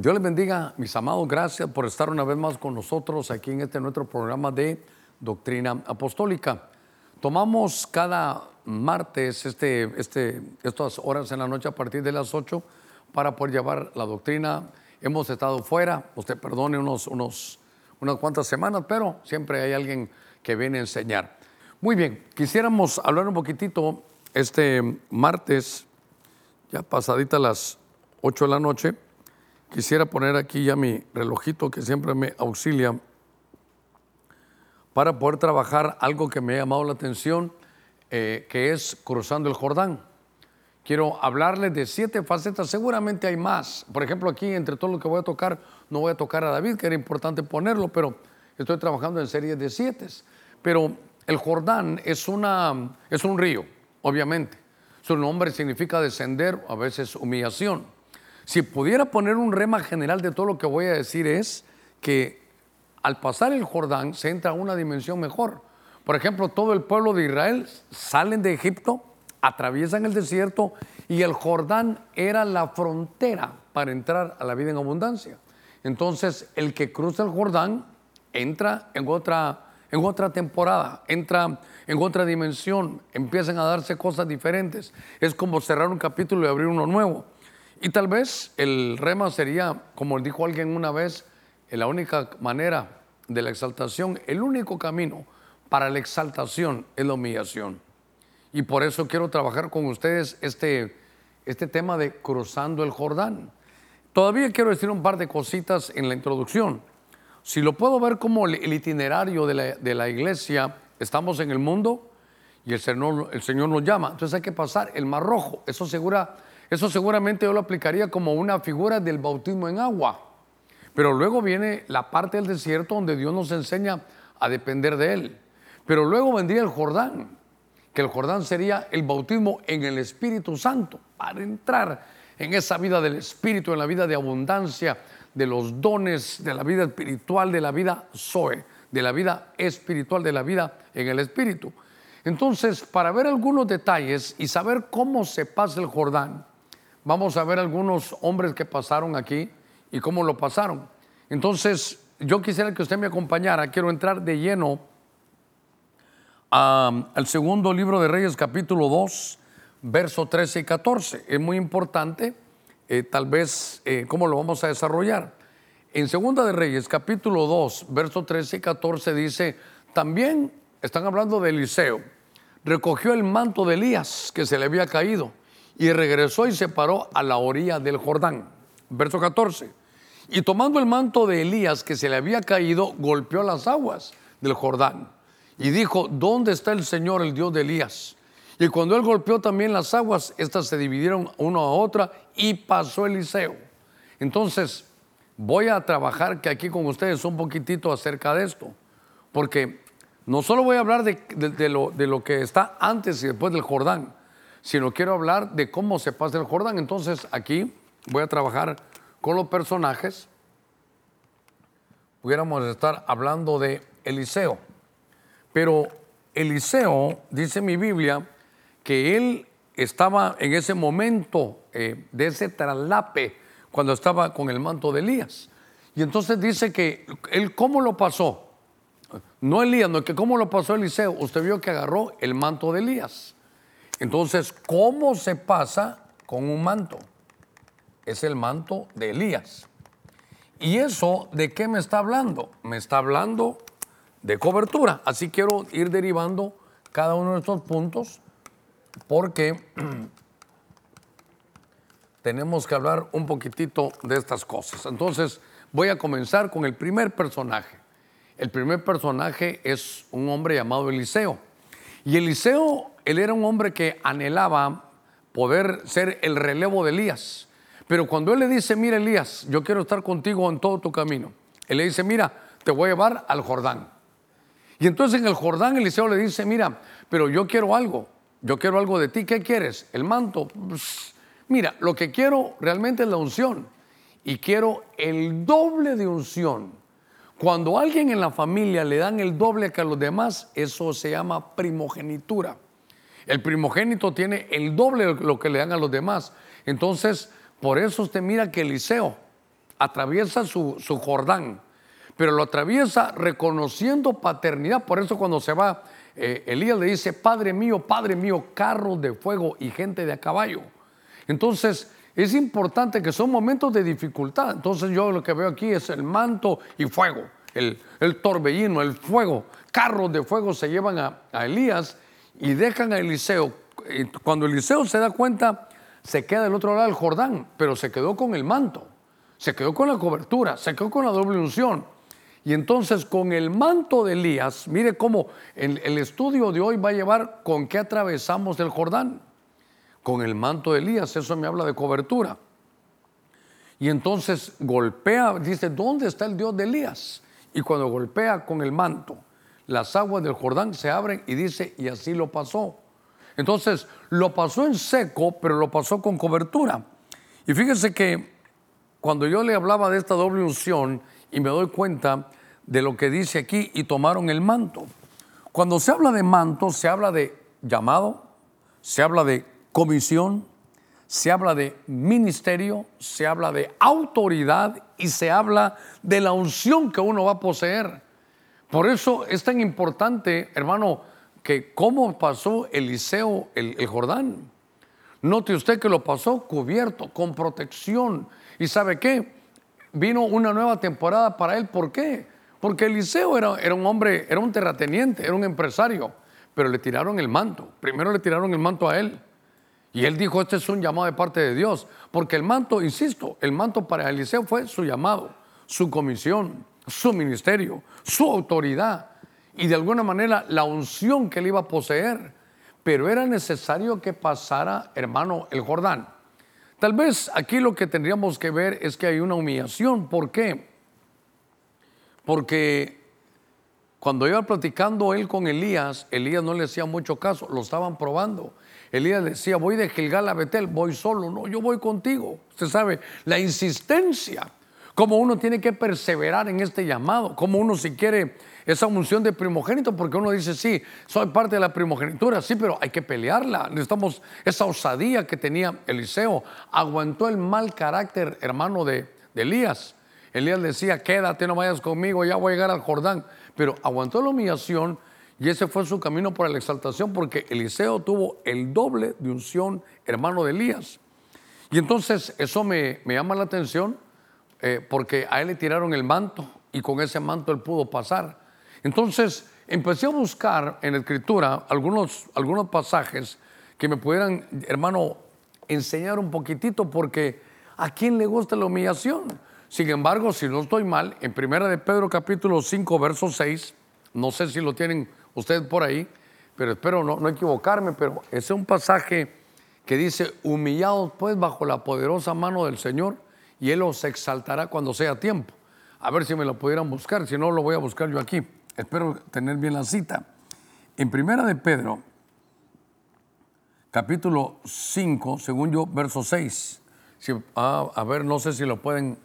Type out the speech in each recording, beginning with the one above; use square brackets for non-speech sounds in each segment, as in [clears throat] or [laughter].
Dios les bendiga, mis amados, gracias por estar una vez más con nosotros aquí en este nuestro programa de Doctrina Apostólica. Tomamos cada martes este, este, estas horas en la noche a partir de las 8 para poder llevar la doctrina. Hemos estado fuera, usted perdone unos, unos, unas cuantas semanas, pero siempre hay alguien que viene a enseñar. Muy bien, quisiéramos hablar un poquitito este martes, ya pasadita las 8 de la noche Quisiera poner aquí ya mi relojito que siempre me auxilia para poder trabajar algo que me ha llamado la atención, eh, que es cruzando el Jordán. Quiero hablarles de siete facetas, seguramente hay más. Por ejemplo, aquí entre todo lo que voy a tocar, no voy a tocar a David, que era importante ponerlo, pero estoy trabajando en series de siete. Pero el Jordán es, una, es un río, obviamente. Su nombre significa descender, a veces humillación. Si pudiera poner un rema general de todo lo que voy a decir es que al pasar el Jordán se entra a una dimensión mejor. Por ejemplo, todo el pueblo de Israel salen de Egipto, atraviesan el desierto y el Jordán era la frontera para entrar a la vida en abundancia. Entonces, el que cruza el Jordán entra en otra, en otra temporada, entra en otra dimensión, empiezan a darse cosas diferentes. Es como cerrar un capítulo y abrir uno nuevo. Y tal vez el rema sería, como dijo alguien una vez, la única manera de la exaltación, el único camino para la exaltación es la humillación. Y por eso quiero trabajar con ustedes este, este tema de cruzando el Jordán. Todavía quiero decir un par de cositas en la introducción. Si lo puedo ver como el itinerario de la, de la iglesia, estamos en el mundo y el Señor, el Señor nos llama. Entonces hay que pasar el Mar Rojo. Eso segura eso seguramente yo lo aplicaría como una figura del bautismo en agua. Pero luego viene la parte del desierto donde Dios nos enseña a depender de Él. Pero luego vendría el Jordán, que el Jordán sería el bautismo en el Espíritu Santo, para entrar en esa vida del Espíritu, en la vida de abundancia, de los dones, de la vida espiritual, de la vida Zoe, de la vida espiritual, de la vida en el Espíritu. Entonces, para ver algunos detalles y saber cómo se pasa el Jordán, vamos a ver algunos hombres que pasaron aquí y cómo lo pasaron. Entonces, yo quisiera que usted me acompañara. Quiero entrar de lleno al segundo libro de Reyes, capítulo 2, verso 13 y 14. Es muy importante, eh, tal vez, eh, cómo lo vamos a desarrollar. En Segunda de Reyes, capítulo 2, verso 13 y 14 dice, también están hablando de Eliseo, recogió el manto de Elías que se le había caído y regresó y se paró a la orilla del Jordán. Verso 14. Y tomando el manto de Elías que se le había caído, golpeó las aguas del Jordán y dijo, ¿dónde está el Señor, el Dios de Elías? Y cuando él golpeó también las aguas, estas se dividieron una a otra y pasó Eliseo. Entonces, voy a trabajar que aquí con ustedes un poquitito acerca de esto, porque no solo voy a hablar de lo que está antes y después del Jordán, sino quiero hablar de cómo se pasa el Jordán. Entonces aquí voy a trabajar con los personajes. Pudiéramos estar hablando de Eliseo, pero Eliseo, dice mi Biblia, que él estaba en ese momento eh, de ese traslape cuando estaba con el manto de Elías. Y entonces dice que él cómo lo pasó. No Elías, no que cómo lo pasó Eliseo. Usted vio que agarró el manto de Elías. Entonces, ¿cómo se pasa con un manto? Es el manto de Elías. ¿Y eso de qué me está hablando? Me está hablando de cobertura. Así quiero ir derivando cada uno de estos puntos porque [clears throat] tenemos que hablar un poquitito de estas cosas. Entonces, voy a comenzar con el primer personaje. El primer personaje es un hombre llamado Eliseo. Y Eliseo él era un hombre que anhelaba poder ser el relevo de Elías. Pero cuando él le dice, mira Elías, yo quiero estar contigo en todo tu camino, él le dice, mira, te voy a llevar al Jordán. Y entonces en el Jordán Eliseo le dice, mira, pero yo quiero algo, yo quiero algo de ti, ¿qué quieres? El manto. Mira, lo que quiero realmente es la unción y quiero el doble de unción. Cuando alguien en la familia le dan el doble que a los demás, eso se llama primogenitura. El primogénito tiene el doble de lo que le dan a los demás. Entonces, por eso usted mira que Eliseo atraviesa su, su Jordán, pero lo atraviesa reconociendo paternidad. Por eso cuando se va, eh, Elías le dice, Padre mío, Padre mío, carros de fuego y gente de a caballo. Entonces, es importante que son momentos de dificultad. Entonces yo lo que veo aquí es el manto y fuego, el, torbellino, el fuego. Carros de fuego se llevan a, a Elías y dejan a Eliseo. Cuando Eliseo se da cuenta, se queda del otro lado del Jordán, pero se quedó con el manto, se quedó con la cobertura, se quedó con la doble unción. Y entonces con el manto de Elías, mire cómo el, el estudio de hoy va a llevar con qué atravesamos el Jordán. Con el manto de Elías, eso me habla de cobertura. Y entonces golpea, dice, ¿dónde está el Dios de Elías? Y cuando golpea con el manto, las aguas del Jordán se abren y dice, y así lo pasó. Entonces, lo pasó en seco, pero lo pasó con cobertura. Y fíjese que cuando yo le hablaba de esta doble unción y me doy cuenta de lo que dice aquí, y tomaron el manto. Cuando se habla de manto, se habla de llamado, se habla de comisión, se habla de ministerio, se habla de autoridad y se habla de la unción que uno va a poseer. Por eso es tan importante, hermano, que cómo pasó Eliseo el, Jordán. Note usted que lo pasó cubierto, con protección. ¿Y sabe qué? Vino una nueva temporada para él. ¿Por qué? Porque Eliseo era, era un hombre, era un terrateniente, era un empresario, pero le tiraron el manto. Primero le tiraron el manto a él. Y él dijo, este es un llamado de parte de Dios. Porque el manto, insisto, el manto para Eliseo fue su llamado, su comisión, su ministerio, su autoridad y de alguna manera la unción que él iba a poseer. Pero era necesario que pasara, hermano, el Jordán. Tal vez aquí lo que tendríamos que ver es que hay una humillación. ¿Por qué? Porque cuando iba platicando él con Elías, Elías no le hacía mucho caso, lo estaban probando. Elías decía, voy de Gilgal a Betel, voy solo, no, yo voy contigo. Usted sabe, la insistencia, cómo uno tiene que perseverar en este llamado, cómo uno si quiere esa unción de primogénito, porque uno dice, sí, soy parte de la primogenitura, sí, pero hay que pelearla. Necesitamos esa osadía que tenía Eliseo. Aguantó el mal carácter, hermano de, Elías. Elías decía, quédate, no vayas conmigo, ya voy a llegar al Jordán. Pero aguantó la humillación y ese fue su camino para la exaltación, porque Eliseo tuvo el doble de unción, hermano de Elías. Y entonces eso me llama la atención, eh, porque a él le tiraron el manto y con ese manto él pudo pasar. Entonces empecé a buscar en la escritura algunos, algunos pasajes que me pudieran, hermano, enseñar un poquitito, porque a quién le gusta la humillación. Sin embargo, si no estoy mal, en Primera de Pedro capítulo 5, verso 6, no sé si lo tienen ustedes por ahí, pero espero no, no equivocarme, pero ese es un pasaje que dice, humillados pues bajo la poderosa mano del Señor, y Él os exaltará cuando sea tiempo. A ver si me lo pudieran buscar, si no lo voy a buscar yo aquí. Espero tener bien la cita. En Primera de Pedro, capítulo 5, según yo, verso 6. Ah, a ver, no sé si lo pueden,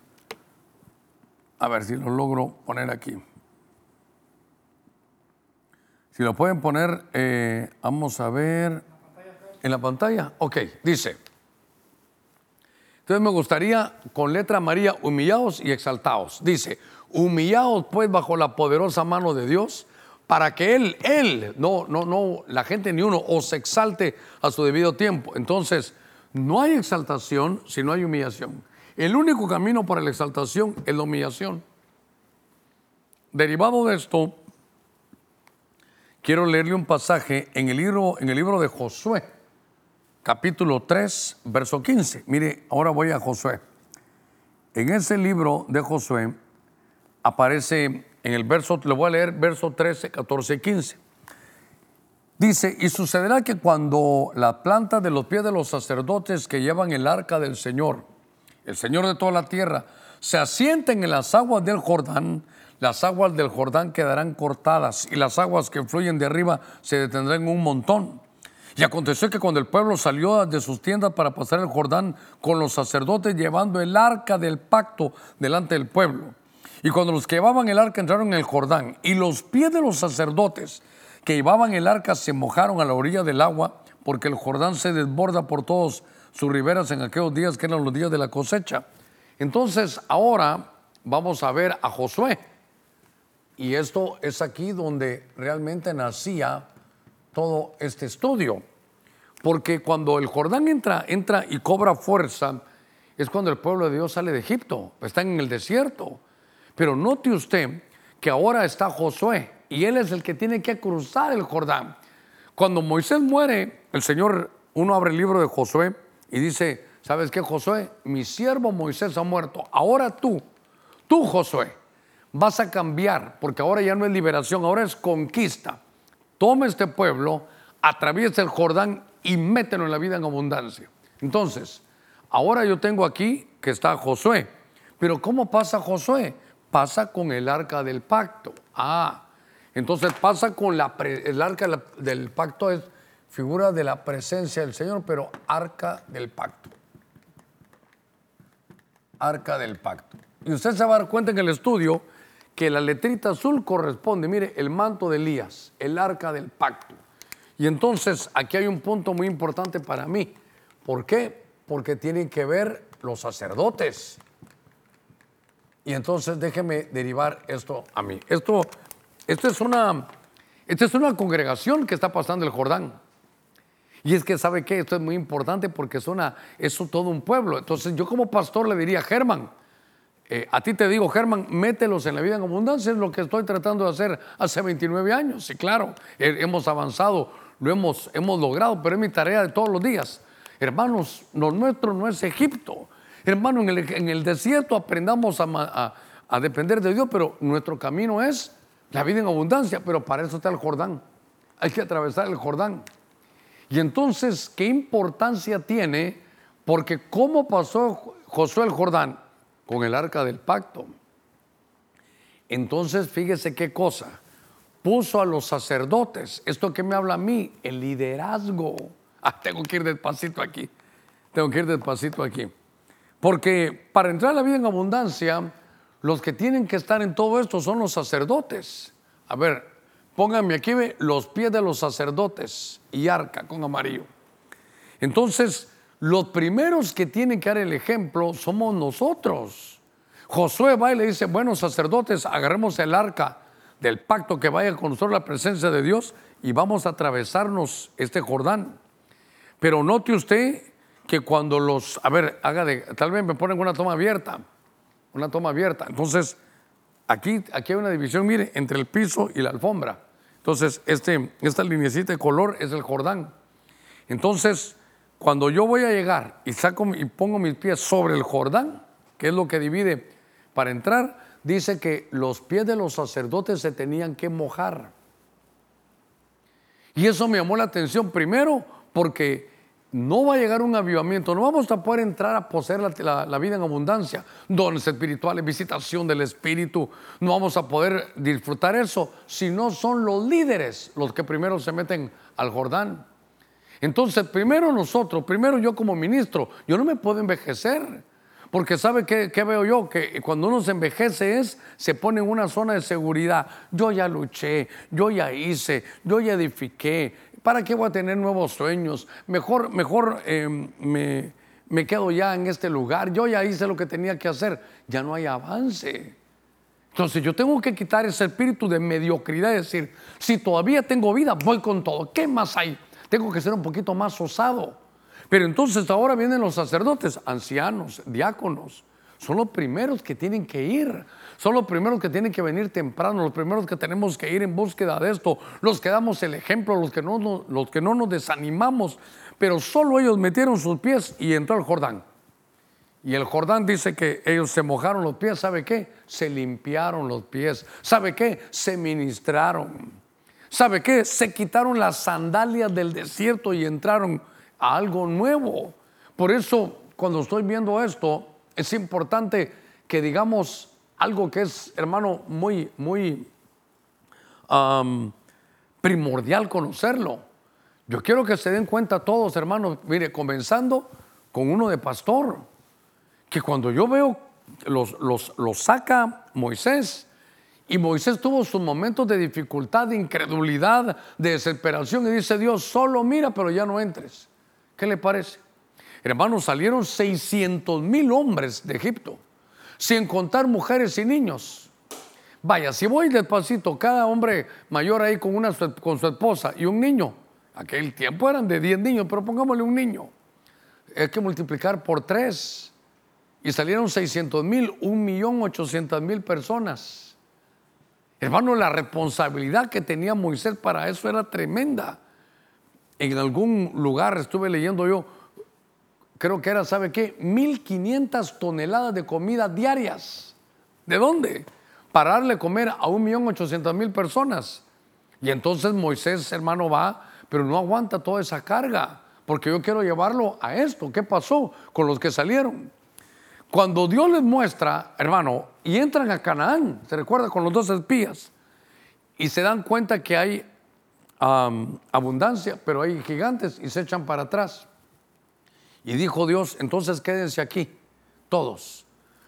a ver si lo logro poner aquí. Si lo pueden poner, eh, vamos a ver, en la pantalla. Ok, dice. Entonces me gustaría con letra María, humillados y exaltados. Dice, humillados pues bajo la poderosa mano de Dios, para que Él, Él, no, no, no, la gente ni uno, os exalte a su debido tiempo. Entonces, no hay exaltación si no hay humillación. El único camino para la exaltación es la humillación. Derivado de esto, quiero leerle un pasaje en el libro, en el libro de Josué, capítulo 3, verso 15. Mire, ahora voy a Josué. En ese libro de Josué, aparece en el verso, le voy a leer verso 13, 14 y 15. Dice, y sucederá que cuando la planta de los pies de los sacerdotes que llevan el arca del Señor, el Señor de toda la tierra, se asienten en las aguas del Jordán, las aguas del Jordán quedarán cortadas y las aguas que fluyen de arriba se detendrán en un montón. Y aconteció que cuando el pueblo salió de sus tiendas para pasar el Jordán con los sacerdotes llevando el arca del pacto delante del pueblo, y cuando los que llevaban el arca entraron en el Jordán y los pies de los sacerdotes que llevaban el arca se mojaron a la orilla del agua, porque el Jordán se desborda por todos sus riberas en aquellos días que eran los días de la cosecha. Entonces, ahora vamos a ver a Josué. Y esto es aquí donde realmente nacía todo este estudio. Porque cuando el Jordán entra, entra y cobra fuerza, es cuando el pueblo de Dios sale de Egipto, están en el desierto. Pero note usted que ahora está Josué y él es el que tiene que cruzar el Jordán. Cuando Moisés muere, el Señor, uno abre el libro de Josué y dice, ¿sabes qué, Josué? Mi siervo Moisés ha muerto. Ahora tú, tú, Josué, vas a cambiar, porque ahora ya no es liberación, ahora es conquista. Toma este pueblo, atraviesa el Jordán y mételo en la vida en abundancia. Entonces, ahora yo tengo aquí que está Josué. Pero ¿cómo pasa Josué? Pasa con el arca del pacto. Ah, entonces pasa con la el arca del pacto es figura de la presencia del Señor, pero arca del pacto. Arca del pacto. Y usted se va a dar cuenta en el estudio que la letrita azul corresponde, mire, el manto de Elías, el arca del pacto. Y entonces aquí hay un punto muy importante para mí. ¿Por qué? Porque tienen que ver los sacerdotes. Y entonces déjeme derivar esto a mí. Esto, esto es una, es una congregación que está pasando el Jordán. Y es que, ¿sabe qué? Esto es muy importante porque es, una, todo un pueblo. Entonces yo como pastor le diría, Germán, eh, a ti te digo, Germán, mételos en la vida en abundancia, es lo que estoy tratando de hacer hace 29 años. Y claro, hemos avanzado, lo hemos, hemos logrado, pero es mi tarea de todos los días. Hermanos, lo nuestro no es Egipto. Hermano, en el, desierto aprendamos a, a, depender de Dios, pero nuestro camino es la vida en abundancia, pero para eso está el Jordán. Hay que atravesar el Jordán. Y entonces, ¿qué importancia tiene? Porque ¿cómo pasó Josué el Jordán? Con el arca del pacto. Entonces, fíjese qué cosa. Puso a los sacerdotes, esto que me habla a mí, el liderazgo. [laughs] Ah, tengo que ir despacito aquí. Tengo que ir despacito aquí. Porque para entrar a la vida en abundancia, los que tienen que estar en todo esto son los sacerdotes. A ver, pónganme aquí los pies de los sacerdotes y arca con amarillo. Entonces, los primeros que tienen que dar el ejemplo somos nosotros. Josué va y le dice, bueno, sacerdotes, agarremos el arca del pacto que vaya con nosotros la presencia de Dios y vamos a atravesarnos este Jordán. Pero note usted que cuando los, a ver, haga de, tal vez me ponen una toma abierta, una toma abierta. Entonces, aquí, aquí hay una división, mire, entre el piso y la alfombra. Entonces, este, esta linecita de color es el Jordán. Entonces, cuando yo voy a llegar y saco y pongo mis pies sobre el Jordán, que es lo que divide para entrar, dice que los pies de los sacerdotes se tenían que mojar. Y eso me llamó la atención primero porque no va a llegar un avivamiento, no vamos a poder entrar a poseer la, vida en abundancia, dones espirituales, visitación del Espíritu, no vamos a poder disfrutar eso si no son los líderes los que primero se meten al Jordán. Entonces, primero nosotros, primero yo como ministro, yo no me puedo envejecer. Porque ¿sabe qué, veo yo? Que cuando uno se envejece es, se pone en una zona de seguridad. Yo ya luché, yo ya hice, yo ya edifiqué. ¿Para qué voy a tener nuevos sueños? Mejor, mejor em, me, me quedo ya en este lugar. Yo ya hice lo que tenía que hacer. Ya no hay avance. Entonces yo tengo que quitar ese espíritu de mediocridad y decir, si todavía tengo vida, voy con todo. ¿Qué más hay? Tengo que ser un poquito más osado. Pero entonces ahora vienen los sacerdotes, ancianos, diáconos. Son los primeros que tienen que ir. Son los primeros que tienen que venir temprano, los primeros que tenemos que ir en búsqueda de esto, los que damos el ejemplo, los que no, los que no nos desanimamos. Pero solo ellos metieron sus pies y entró el Jordán. Y el Jordán dice que ellos se mojaron los pies, ¿sabe qué? Se limpiaron los pies. ¿Sabe qué? Se ministraron. ¿Sabe qué? Se quitaron las sandalias del desierto y entraron a algo nuevo. Por eso, cuando estoy viendo esto, es importante que digamos algo que es, hermano, muy, muy primordial conocerlo. Yo quiero que se den cuenta todos, hermanos, mire, comenzando con uno de pastor, que cuando yo veo, los, los, los saca Moisés y Moisés tuvo sus momentos de dificultad, de incredulidad, de desesperación y dice Dios, solo mira, pero ya no entres. ¿Qué le parece? Hermanos, salieron 600 mil hombres de Egipto, sin contar mujeres y niños. Vaya, si voy despacito, cada hombre mayor ahí con, una, con su esposa y un niño, aquel tiempo eran de 10 niños, pero pongámosle un niño, hay que multiplicar por 3 y salieron 600 mil, 1.800.000 personas. Hermano, la responsabilidad que tenía Moisés para eso era tremenda. En algún lugar estuve leyendo yo, creo que era, ¿sabe qué? 1.500 toneladas de comida diarias. ¿De dónde? Para darle comer a 1.800.000 personas. Y entonces Moisés, hermano, va, pero no aguanta toda esa carga, porque yo quiero llevarlo a esto. ¿Qué pasó con los que salieron? Cuando Dios les muestra, hermano, y entran a Canaán, se recuerda con los dos espías, y se dan cuenta que hay abundancia, pero hay gigantes y se echan para atrás. Y dijo Dios, entonces quédense aquí, todos.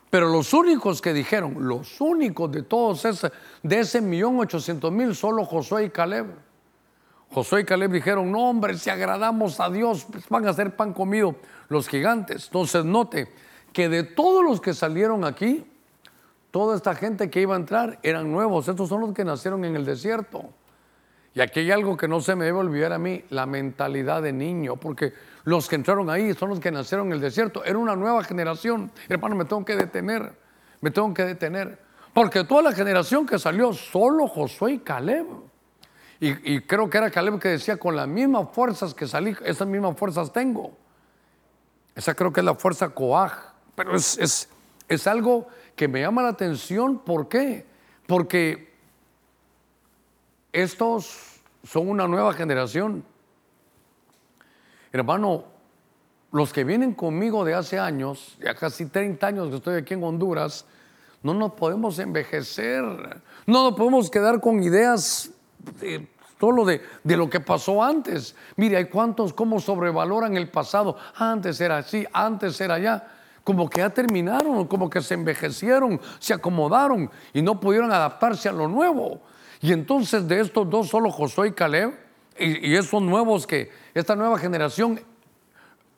Pero los únicos que dijeron, los únicos de todos ese, de ese millón ochocientos mil, solo Josué y Caleb. Josué y Caleb dijeron, no hombre, si agradamos a Dios, pues van a hacer pan comido los gigantes. Entonces note que de todos los que salieron aquí, toda esta gente que iba a entrar eran nuevos. Estos son los que nacieron en el desierto. Y aquí hay algo que no se me debe olvidar a mí, la mentalidad de niño, porque los que entraron ahí son los que nacieron en el desierto. Era una nueva generación. Hermano, me tengo que detener, me tengo que detener. Porque toda la generación que salió, solo Josué y Caleb. Y, creo que era Caleb que decía, con las mismas fuerzas que salí, esas mismas fuerzas tengo. Esa creo que es la fuerza Coaj. Pero es, es, es algo que me llama la atención. ¿Por qué? Porque estos son una nueva generación. Hermano, los que vienen conmigo de hace años, ya casi 30 años que estoy aquí en Honduras, no nos podemos envejecer, no nos podemos quedar con ideas de, solo de, de, lo que pasó antes. Mire, hay cuantos cómo sobrevaloran el pasado. Antes era así, antes era allá. Como que ya terminaron, como que se envejecieron, se acomodaron y no pudieron adaptarse a lo nuevo. Y entonces de estos dos, solo Josué y Caleb, y, esos nuevos que, esta nueva generación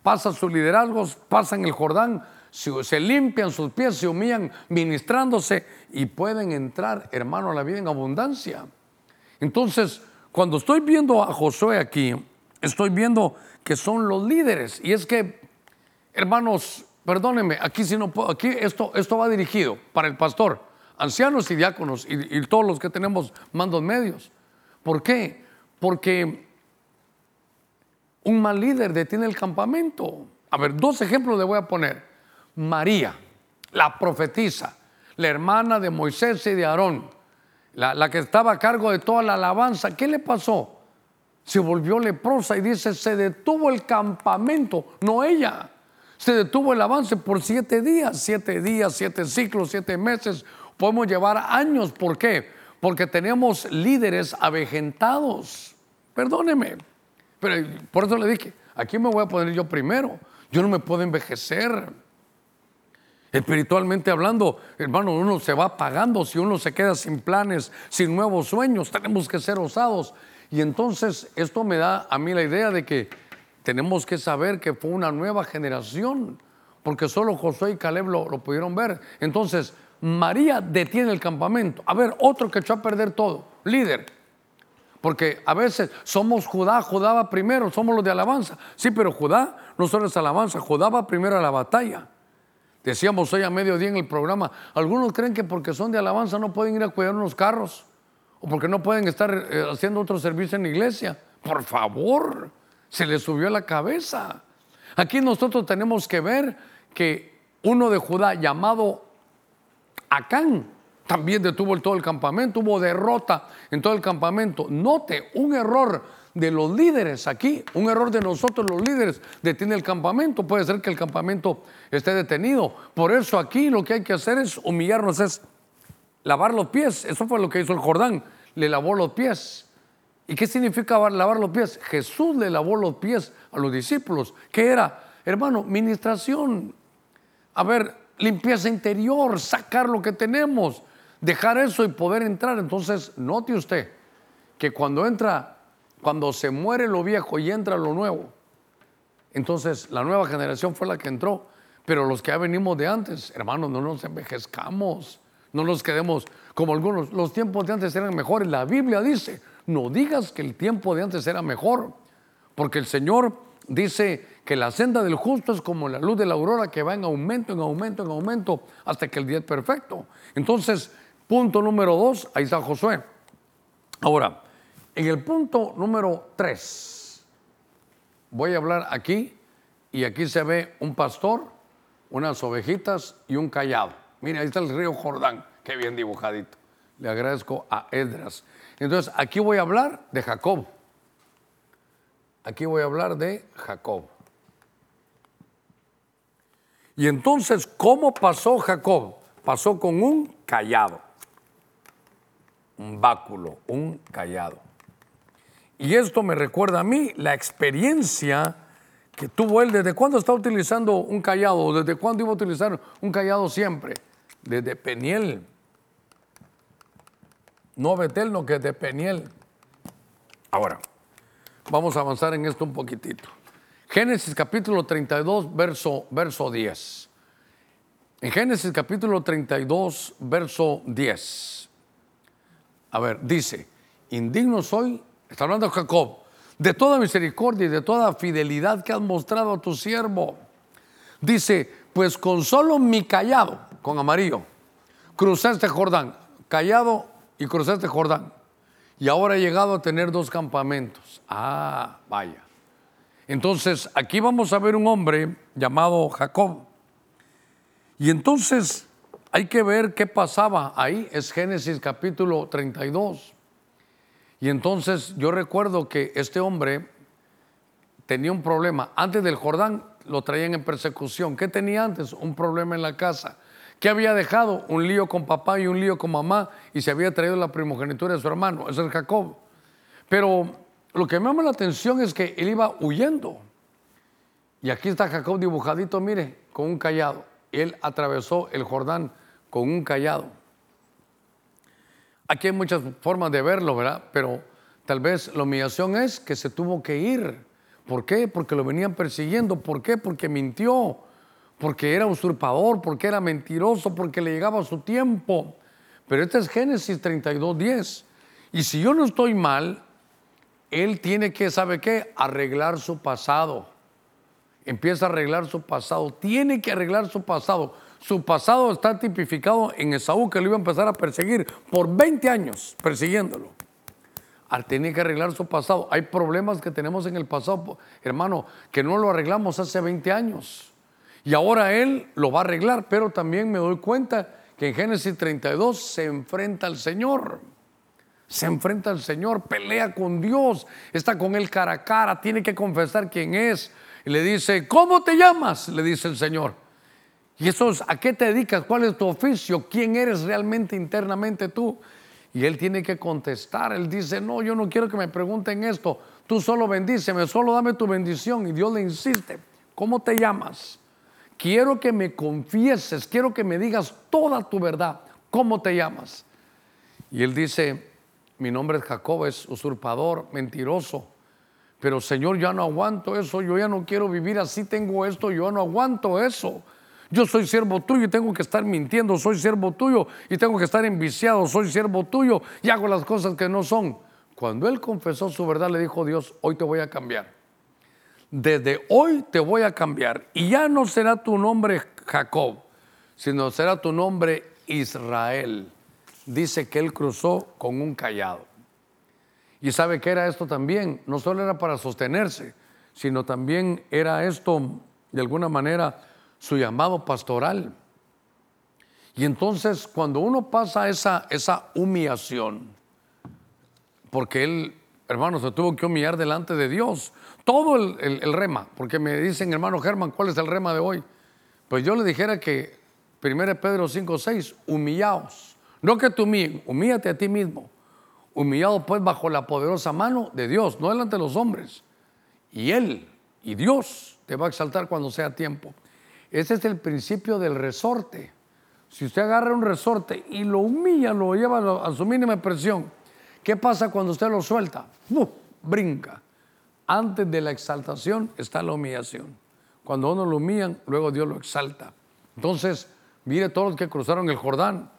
pasa sus liderazgos, pasan el Jordán, se, limpian sus pies, se humillan ministrándose y pueden entrar, hermano, a la vida en abundancia. Entonces, cuando estoy viendo a Josué aquí, estoy viendo que son los líderes. Y es que, hermanos, perdónenme, aquí, si no, aquí esto, esto va dirigido para el pastor ancianos y diáconos y, todos los que tenemos mandos medios. ¿Por qué? Porque un mal líder detiene el campamento. A ver, dos ejemplos le voy a poner. María, la profetisa, la hermana de Moisés y de Aarón, la, la, que estaba a cargo de toda la alabanza. ¿Qué le pasó? Se volvió leprosa y dice, se detuvo el campamento, no ella. Se detuvo el avance por siete días, siete días, siete ciclos, siete meses, podemos llevar años. ¿Por qué? Porque tenemos líderes avejentados. Perdóneme. Pero por eso le dije, aquí me voy a poner yo primero. Yo no me puedo envejecer. Espiritualmente hablando, hermano, uno se va pagando si uno se queda sin planes, sin nuevos sueños. Tenemos que ser osados. Y entonces esto me da a mí la idea de que tenemos que saber que fue una nueva generación, porque solo Josué y Caleb lo, lo pudieron ver. Entonces, María detiene el campamento. A ver, otro que echó a perder todo, líder. Porque a veces somos Judá, Judá primero, somos los de alabanza. Sí, pero Judá no solo es alabanza, Judá va primero a la batalla. Decíamos hoy a mediodía en el programa, algunos creen que porque son de alabanza no pueden ir a cuidar unos carros o porque no pueden estar eh, haciendo otro servicio en la iglesia. Por favor, se les subió la cabeza. Aquí nosotros tenemos que ver que uno de Judá llamado Acán también detuvo todo el campamento, hubo derrota en todo el campamento. Note, un error de los líderes aquí, un error de nosotros los líderes detiene el campamento, puede ser que el campamento esté detenido. Por eso aquí lo que hay que hacer es humillarnos, es lavar los pies. Eso fue lo que hizo el Jordán, le lavó los pies. ¿Y qué significa lavar los pies? Jesús le lavó los pies a los discípulos. ¿Qué era? Hermano, ministración. A ver, limpieza interior, sacar lo que tenemos, dejar eso y poder entrar. Entonces, note usted que cuando entra, cuando se muere lo viejo y entra lo nuevo, Entonces la nueva generación fue la que entró. Pero los que ya venimos de antes, hermanos, no nos envejezcamos. No nos quedemos como algunos. Los tiempos de antes eran mejores. La Biblia dice, no digas que el tiempo de antes era mejor. Porque el Señor dice que la senda del justo es como la luz de la aurora que va en aumento, en aumento, en aumento, hasta que el día es perfecto. Entonces, punto número dos, ahí está Josué. Ahora, en el punto número tres, voy a hablar aquí y aquí se ve un pastor, unas ovejitas y un callado. Mira, ahí está el río Jordán, qué bien dibujadito. Le agradezco a Edras. Entonces, aquí voy a hablar de Jacob. Aquí voy a hablar de Jacob. Y entonces, ¿cómo pasó Jacob? Pasó con un callado, un báculo, un callado. Y esto me recuerda a mí la experiencia que tuvo él. ¿Desde cuándo está utilizando un callado? ¿Desde cuándo iba a utilizar un callado siempre? Desde Peniel. No Betel, no que de Peniel. Ahora, vamos a avanzar en esto un poquitito. Génesis capítulo 32, verso, verso 10. En Génesis capítulo 32, verso 10. A ver, dice, indigno soy, está hablando Jacob, de toda misericordia y de toda fidelidad que has mostrado a tu siervo. Dice, pues con solo mi callado, con amarillo, cruzaste Jordán, callado y cruzaste Jordán. Y ahora he llegado a tener dos campamentos. Ah, vaya. Entonces, aquí vamos a ver un hombre llamado Jacob. Y entonces hay que ver qué pasaba ahí. Es Génesis capítulo 32. Y entonces yo recuerdo que este hombre tenía un problema. Antes del Jordán lo traían en persecución. ¿Qué tenía antes? Un problema en la casa. ¿Qué había dejado? Un lío con papá y un lío con mamá y se había traído la primogenitura de su hermano. Ese es Jacob. Pero lo que me llama la atención es que él iba huyendo. Y aquí está Jacob dibujadito, mire, con un callado. Él atravesó el Jordán con un callado. Aquí hay muchas formas de verlo, ¿verdad? Pero tal vez la humillación es que se tuvo que ir. ¿Por qué? Porque lo venían persiguiendo. ¿Por qué? Porque mintió. Porque era usurpador, porque era mentiroso, porque le llegaba su tiempo. Pero este es Génesis 32, 10. Y si yo no estoy mal, él tiene que, ¿sabe qué? Arreglar su pasado. Empieza a arreglar su pasado. Tiene que arreglar su pasado. Su pasado está tipificado en Esaú, que lo iba a empezar a perseguir por 20 años, persiguiéndolo. Tiene que arreglar su pasado. Hay problemas que tenemos en el pasado, hermano, que no lo arreglamos hace 20 años. Y ahora Él lo va a arreglar, pero también me doy cuenta que en Génesis 32 se enfrenta al Señor se enfrenta al Señor, pelea con Dios, está con Él cara a cara, tiene que confesar quién es. Y le dice, ¿cómo te llamas? Le dice el Señor. Y eso es, ¿a qué te dedicas? ¿Cuál es tu oficio? ¿Quién eres realmente internamente tú? Y él tiene que contestar. Él dice, no, yo no quiero que me pregunten esto. Tú solo bendíceme, solo dame tu bendición. Y Dios le insiste, ¿cómo te llamas? Quiero que me confieses, quiero que me digas toda tu verdad. ¿Cómo te llamas? Y él dice, mi nombre es Jacob, es usurpador, mentiroso. Pero Señor, ya no aguanto eso, yo ya no quiero vivir así, tengo esto, yo no aguanto eso. Yo soy siervo tuyo y tengo que estar mintiendo, soy siervo tuyo y tengo que estar enviciado, soy siervo tuyo y hago las cosas que no son. Cuando él confesó su verdad, le dijo Dios, hoy te voy a cambiar. Desde hoy te voy a cambiar y ya no será tu nombre Jacob, sino será tu nombre Israel dice que él cruzó con un callado. ¿Y sabe qué era esto también? No solo era para sostenerse, sino también era esto, de alguna manera, su llamado pastoral. Y entonces, cuando uno pasa esa, esa humillación, porque él, hermano, se tuvo que humillar delante de Dios, todo el, rema, porque me dicen, hermano Germán, ¿cuál es el rema de hoy? Pues yo le dijera que 1 Pedro 5, 6, humillaos no que tú humilles, humíllate a ti mismo. Humillado pues bajo la poderosa mano de Dios, no delante de los hombres. Y Él y Dios te va a exaltar cuando sea tiempo. Ese es el principio del resorte. Si usted agarra un resorte y lo humilla, lo lleva a su mínima presión, ¿qué pasa cuando usted lo suelta? brinca. Antes de la exaltación está la humillación. Cuando uno lo humillan, luego Dios lo exalta. Entonces, mire todos los que cruzaron el Jordán.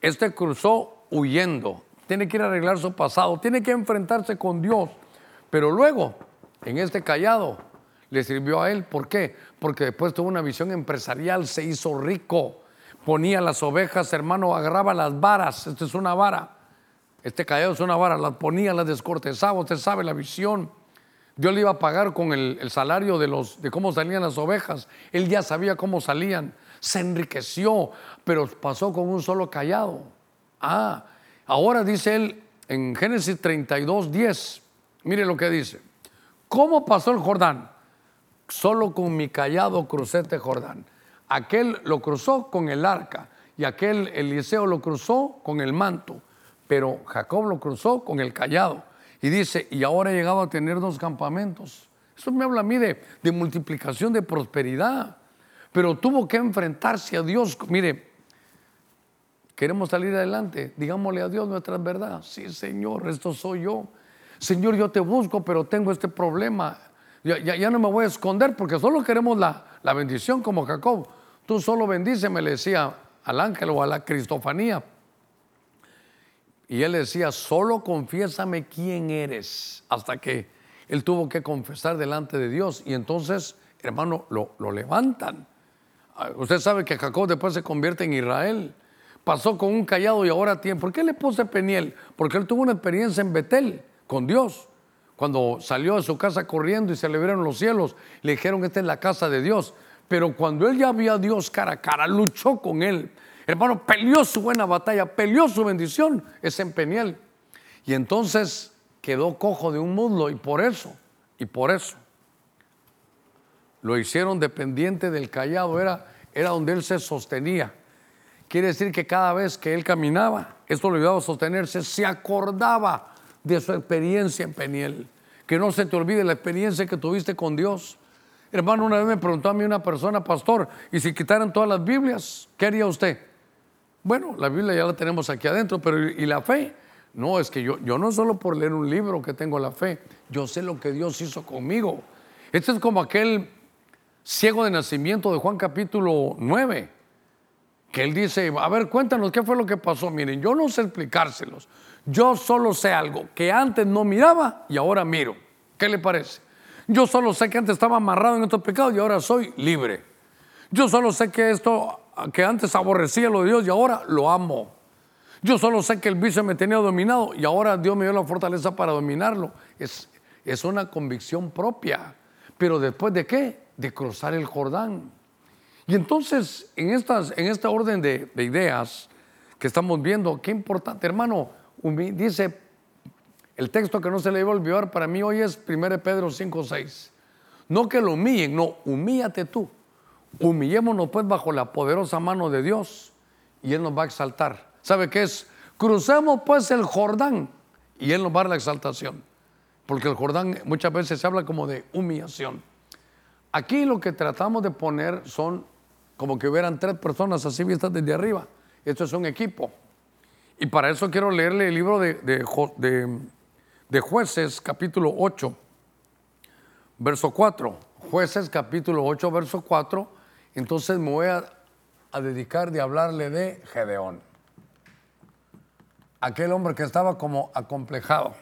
Este cruzó huyendo, tiene que ir a arreglar su pasado, tiene que enfrentarse con Dios. Pero luego, en este callado, le sirvió a él. ¿Por qué? Porque después tuvo una visión empresarial, se hizo rico, ponía las ovejas, hermano, agarraba las varas, esta es una vara, este callado es una vara, las ponía, las descortezaba, usted sabe la visión. Dios le iba a pagar con el, el, salario de, los, de cómo salían las ovejas. Él ya sabía cómo salían. Se enriqueció, pero pasó con un solo callado. Ah, ahora dice él en Génesis 32, 10. Mire lo que dice. ¿Cómo pasó el Jordán? Solo con mi callado crucé este Jordán. Aquel lo cruzó con el arca y aquel Eliseo lo cruzó con el manto, pero Jacob lo cruzó con el callado. Y dice, y ahora he llegado a tener dos campamentos. Eso me habla a mí de, multiplicación, de prosperidad. Pero tuvo que enfrentarse a Dios. Mire, queremos salir adelante. Digámosle a Dios nuestras verdades. Sí, Señor, esto soy yo. Señor, yo te busco, pero tengo este problema. Ya, ya, no me voy a esconder porque solo queremos la, la bendición como Jacob. Tú solo bendíceme, le decía al ángel o a la cristofanía. Y él decía, solo confiésame quién eres, hasta que él tuvo que confesar delante de Dios. Y entonces, hermano, lo, lo levantan. Ah, usted sabe que Jacob después se convierte en Israel. Pasó con un callado y ahora tiene. ¿Por qué le puse Peniel? Porque él tuvo una experiencia en Betel con Dios. Cuando salió de su casa corriendo y se le vieron los cielos, le dijeron, esta es la casa de Dios. Pero cuando él ya vio a Dios cara a cara, luchó con él. Hermano, peleó su buena batalla, peleó su bendición, es en Peniel. Y entonces quedó cojo de un muslo y por eso, y por eso, lo hicieron dependiente del callado, era, era donde él se sostenía. Quiere decir que cada vez que él caminaba, esto lo ayudaba a sostenerse, se acordaba de su experiencia en Peniel. Que no se te olvide la experiencia que tuviste con Dios. Hermano, una vez me preguntó a mí una persona, pastor, ¿y si quitaran todas las Biblias, qué haría usted? Bueno, la Biblia ya la tenemos aquí adentro, pero ¿y la fe? No, es que yo, yo no solo por leer un libro que tengo la fe, yo sé lo que Dios hizo conmigo. Este es como aquel ciego de nacimiento de Juan capítulo 9, que él dice, a ver, cuéntanos qué fue lo que pasó. Miren, yo no sé explicárselos, yo solo sé algo que antes no miraba y ahora miro. ¿Qué le parece? Yo solo sé que antes estaba amarrado en estos pecados y ahora soy libre. Yo solo sé que esto que antes aborrecía lo de Dios y ahora lo amo. Yo solo sé que el vicio me tenía dominado y ahora Dios me dio la fortaleza para dominarlo. Es, es una convicción propia. Pero después de qué? De cruzar el Jordán. Y entonces, en, estas, en esta orden de, de ideas que estamos viendo, qué importante, hermano, dice el texto que no se le iba a olvidar para mí hoy es 1 Pedro 5, 6. No que lo humillen, no, humíllate tú. Humillémonos pues bajo la poderosa mano de Dios y Él nos va a exaltar. ¿Sabe qué es? Crucemos pues el Jordán y Él nos va a dar la exaltación. Porque el Jordán muchas veces se habla como de humillación. Aquí lo que tratamos de poner son como que hubieran tres personas así vistas desde arriba. Esto es un equipo. Y para eso quiero leerle el libro de, de, de jueces capítulo 8, verso 4. Jueces capítulo 8, verso 4. Entonces me voy a, dedicar de hablarle de Gedeón. Aquel hombre que estaba como acomplejado.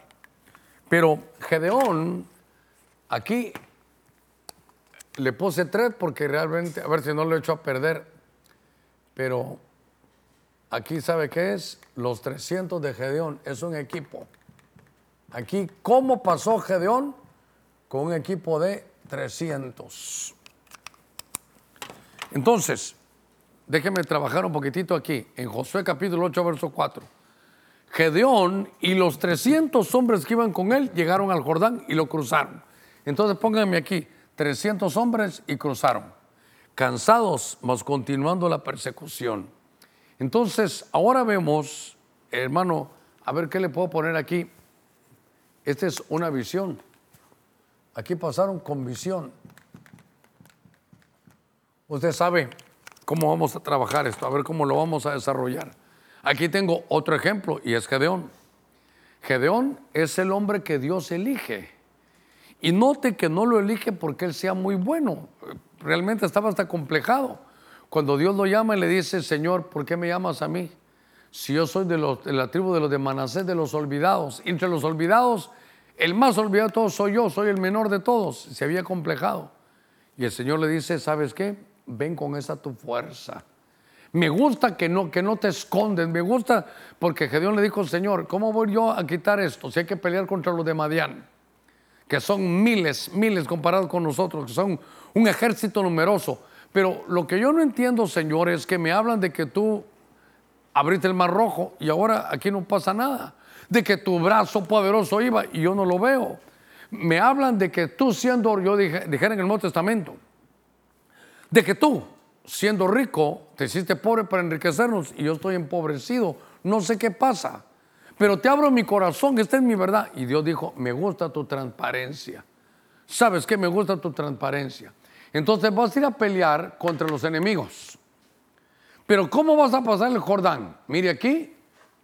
Pero Gedeón, aquí le puse tres porque realmente, a ver si no lo he hecho a perder, pero aquí sabe qué es, los 300 de Gedeón, es un equipo. Aquí, ¿cómo pasó Gedeón? Con un equipo de 300. Entonces, déjeme trabajar un poquitito aquí, en Josué capítulo 8, verso 4. Gedeón y los 300 hombres que iban con él llegaron al Jordán y lo cruzaron. Entonces pónganme aquí, 300 hombres y cruzaron, cansados, mas continuando la persecución. Entonces, ahora vemos, hermano, a ver qué le puedo poner aquí. Esta es una visión. Aquí pasaron con visión. Usted sabe cómo vamos a trabajar esto, a ver cómo lo vamos a desarrollar. Aquí tengo otro ejemplo y es Gedeón. Gedeón es el hombre que Dios elige. Y note que no lo elige porque él sea muy bueno. Realmente estaba hasta complejado. Cuando Dios lo llama y le dice, Señor, ¿por qué me llamas a mí? Si yo soy de, los, de la tribu de los de Manasés, de los olvidados. Entre los olvidados, el más olvidado de todos soy yo, soy el menor de todos. Se había complejado. Y el Señor le dice, ¿sabes qué? Ven con esa tu fuerza. Me gusta que no, que no te escondes, me gusta porque Gedeón le dijo, Señor, ¿cómo voy yo a quitar esto si hay que pelear contra los de Madián? Que son miles, miles comparados con nosotros, que son un ejército numeroso. Pero lo que yo no entiendo, Señor, es que me hablan de que tú abriste el mar rojo y ahora aquí no pasa nada. De que tu brazo poderoso iba y yo no lo veo. Me hablan de que tú siendo, yo dije, dijera en el Nuevo Testamento, de que tú siendo rico te hiciste pobre para enriquecernos y yo estoy empobrecido. No sé qué pasa, pero te abro mi corazón, esta es mi verdad. Y Dios dijo, me gusta tu transparencia. ¿Sabes qué? Me gusta tu transparencia. Entonces vas a ir a pelear contra los enemigos. Pero ¿cómo vas a pasar el Jordán? Mire aquí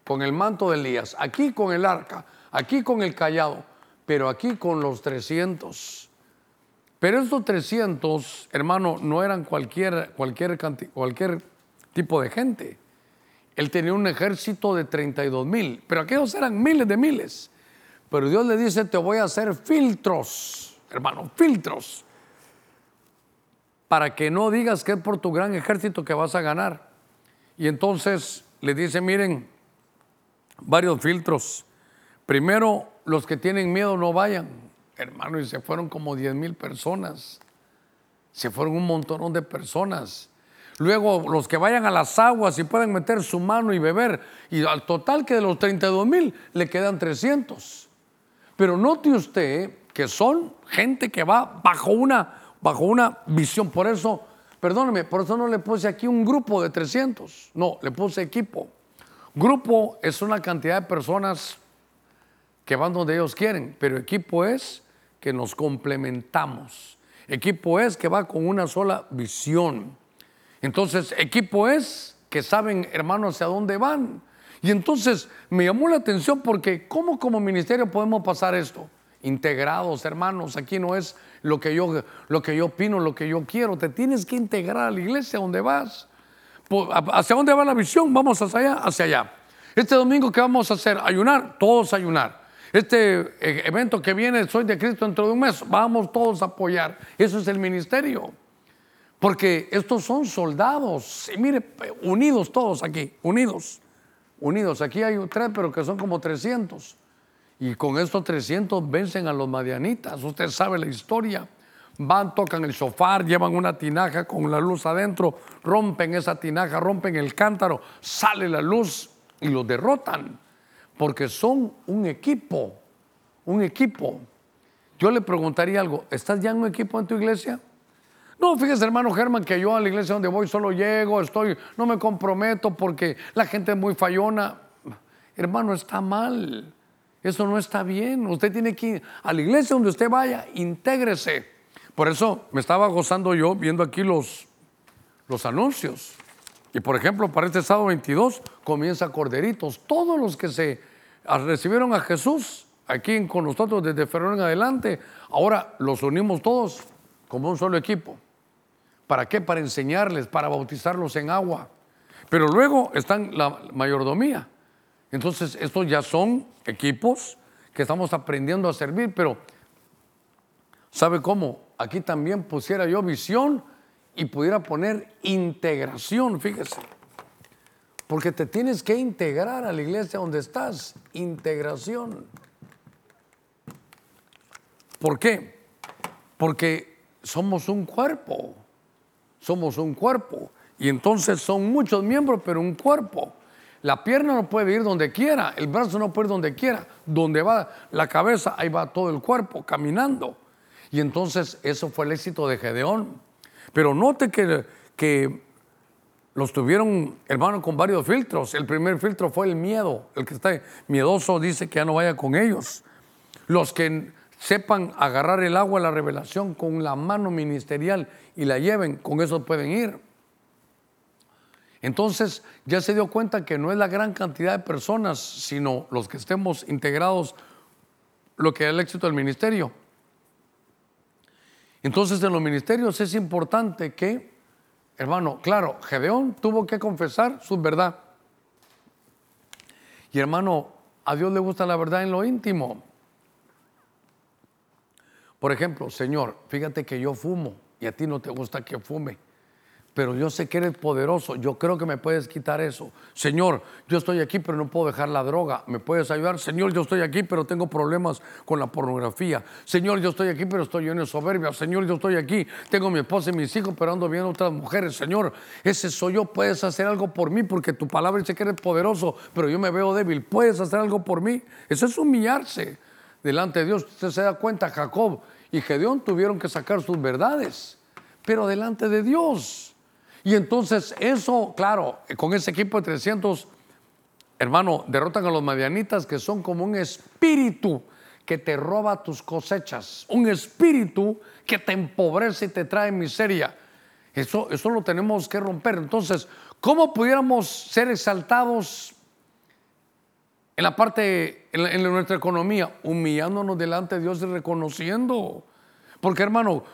con el manto de Elías, aquí con el arca, aquí con el callado, pero aquí con los 300. Pero estos 300, hermano, no eran cualquier, cualquier, cualquier tipo de gente. Él tenía un ejército de 32 mil, pero aquellos eran miles de miles. Pero Dios le dice, te voy a hacer filtros, hermano, filtros, para que no digas que es por tu gran ejército que vas a ganar. Y entonces le dice, miren, varios filtros. Primero, los que tienen miedo no vayan, hermano, y se fueron como 10 mil personas. Se fueron un montón de personas. Luego, los que vayan a las aguas y pueden meter su mano y beber. Y al total que de los 32 mil le quedan 300. Pero note usted que son gente que va bajo una, bajo una visión. Por eso Perdóneme, por eso no le puse aquí un grupo de 300. No, le puse equipo. Grupo es una cantidad de personas que van donde ellos quieren, pero equipo es que nos complementamos. Equipo es que va con una sola visión. Entonces, equipo es que saben, hermanos, hacia dónde van. Y entonces me llamó la atención porque ¿cómo como ministerio podemos pasar esto? integrados, hermanos. Aquí no es lo que yo, lo que yo opino, lo que yo quiero. Te tienes que integrar a la iglesia donde vas. ¿Hacia dónde va la visión? Vamos hacia allá, hacia allá. Este domingo, ¿qué vamos a hacer? Ayunar, todos ayunar. Este eh, evento que viene, Soy de Cristo dentro de un mes, vamos todos a apoyar. Eso es el ministerio. Porque estos son soldados. Y mire, unidos todos aquí, unidos. Unidos. Aquí hay tres, pero que son como 300. Y con estos 300 vencen a los madianitas. Usted sabe la historia. Van, tocan el sofá, llevan una tinaja con la luz adentro, rompen esa tinaja, rompen el cántaro, sale la luz y los derrotan. Porque son un equipo, un equipo. Yo le preguntaría algo, ¿estás ya en un equipo en tu iglesia? No, fíjese hermano Germán que yo a la iglesia donde voy solo llego, estoy, no me comprometo porque la gente es muy fallona. Hermano, está mal. Eso no está bien. Usted tiene que ir a la iglesia donde usted vaya, intégrese. Por eso me estaba gozando yo viendo aquí los, los anuncios. Y por ejemplo, para este sábado 22 comienza Corderitos. Todos los que se recibieron a Jesús aquí con nosotros desde febrero en adelante, ahora los unimos todos como un solo equipo. ¿Para qué? Para enseñarles, para bautizarlos en agua. Pero luego están la mayordomía. Entonces, estos ya son equipos que estamos aprendiendo a servir, pero ¿sabe cómo? Aquí también pusiera yo visión y pudiera poner integración, fíjese. Porque te tienes que integrar a la iglesia donde estás. Integración. ¿Por qué? Porque somos un cuerpo. Somos un cuerpo. Y entonces son muchos miembros, pero un cuerpo. La pierna no puede ir donde quiera, el brazo no puede ir donde quiera. Donde va la cabeza, ahí va todo el cuerpo caminando. Y entonces eso fue el éxito de Gedeón. Pero note que, los tuvieron, hermano, con varios filtros. El primer filtro fue el miedo. El que está miedoso dice que ya no vaya con ellos. Los que sepan agarrar el agua, la revelación con la mano ministerial y la lleven, con eso pueden ir. Entonces ya se dio cuenta que no es la gran cantidad de personas, sino los que estemos integrados, lo que es el éxito del ministerio. Entonces en los ministerios es importante que, hermano, claro, Gedeón tuvo que confesar su verdad. Y hermano, a Dios le gusta la verdad en lo íntimo. Por ejemplo, Señor, fíjate que yo fumo y a ti no te gusta que fume pero yo sé que eres poderoso, yo creo que me puedes quitar eso. Señor, yo estoy aquí, pero no puedo dejar la droga, ¿me puedes ayudar? Señor, yo estoy aquí, pero tengo problemas con la pornografía. Señor, yo estoy aquí, pero estoy lleno de soberbia. Señor, yo estoy aquí, tengo mi esposa y mis hijos, pero ando viendo otras mujeres. Señor, ese soy yo, puedes hacer algo por mí, porque tu palabra dice que eres poderoso, pero yo me veo débil, puedes hacer algo por mí. Eso es humillarse delante de Dios. Usted se da cuenta, Jacob y Gedeón tuvieron que sacar sus verdades, pero delante de Dios. Y entonces eso, claro, con ese equipo de 300, hermano, derrotan a los madianitas que son como un espíritu que te roba tus cosechas, un espíritu que te empobrece y te trae miseria. Eso, eso lo tenemos que romper. Entonces, ¿cómo pudiéramos ser exaltados en la parte, en, en nuestra economía? Humillándonos delante de Dios y reconociendo. Porque hermano,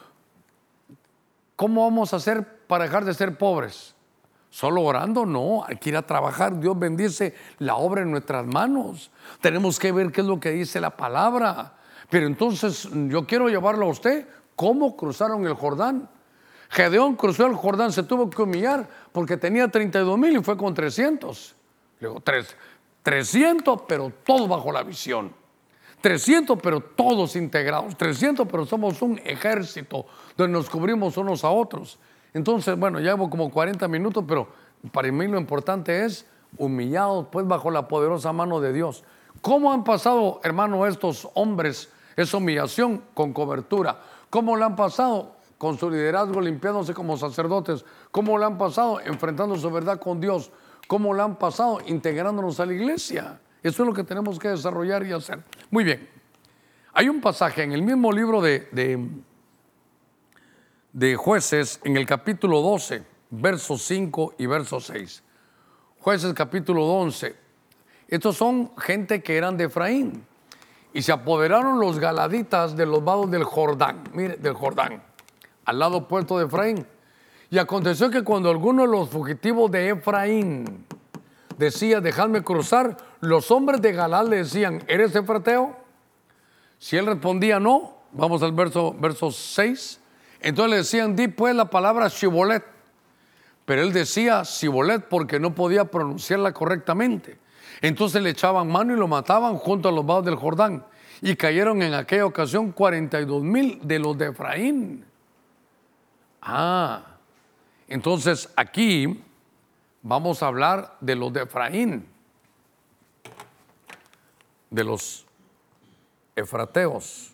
¿cómo vamos a hacer para dejar de ser pobres? Solo orando, no, hay que ir a trabajar. Dios bendice la obra en nuestras manos. Tenemos que ver qué es lo que dice la palabra. Pero entonces yo quiero llevarlo a usted. ¿Cómo cruzaron el Jordán? Gedeón cruzó el Jordán, se tuvo que humillar porque tenía 32 mil y fue con 300. Luego, 300, pero todo bajo la visión. 300, pero todos integrados. 300, pero somos un ejército donde nos cubrimos unos a otros. Entonces, bueno, ya llevo como 40 minutos, pero para mí lo importante es humillados pues bajo la poderosa mano de Dios. ¿Cómo han pasado, hermano, estos hombres esa humillación con cobertura? ¿Cómo lo han pasado con su liderazgo limpiándose como sacerdotes? ¿Cómo lo han pasado enfrentando su verdad con Dios? ¿Cómo lo han pasado integrándonos a la iglesia? Eso es lo que tenemos que desarrollar y hacer. Muy bien. Hay un pasaje en el mismo libro de de jueces en el capítulo 12, versos 5 y verso 6. Jueces capítulo 11. Estos son gente que eran de Efraín. Y se apoderaron los galaditas de los vados del Jordán, mire, del Jordán, al lado opuesto de Efraín. Y aconteció que cuando alguno de los fugitivos de Efraín decía, dejadme cruzar, los hombres de Galad le decían, ¿eres efrateo? Si él respondía no, vamos al verso, verso 6, entonces le decían, di pues la palabra Shibolet. Pero él decía Shibolet porque no podía pronunciarla correctamente. Entonces le echaban mano y lo mataban junto a los vados del Jordán. Y cayeron en aquella ocasión 42 mil de los de Efraín. Ah, entonces aquí vamos a hablar de los de Efraín, de los efrateos.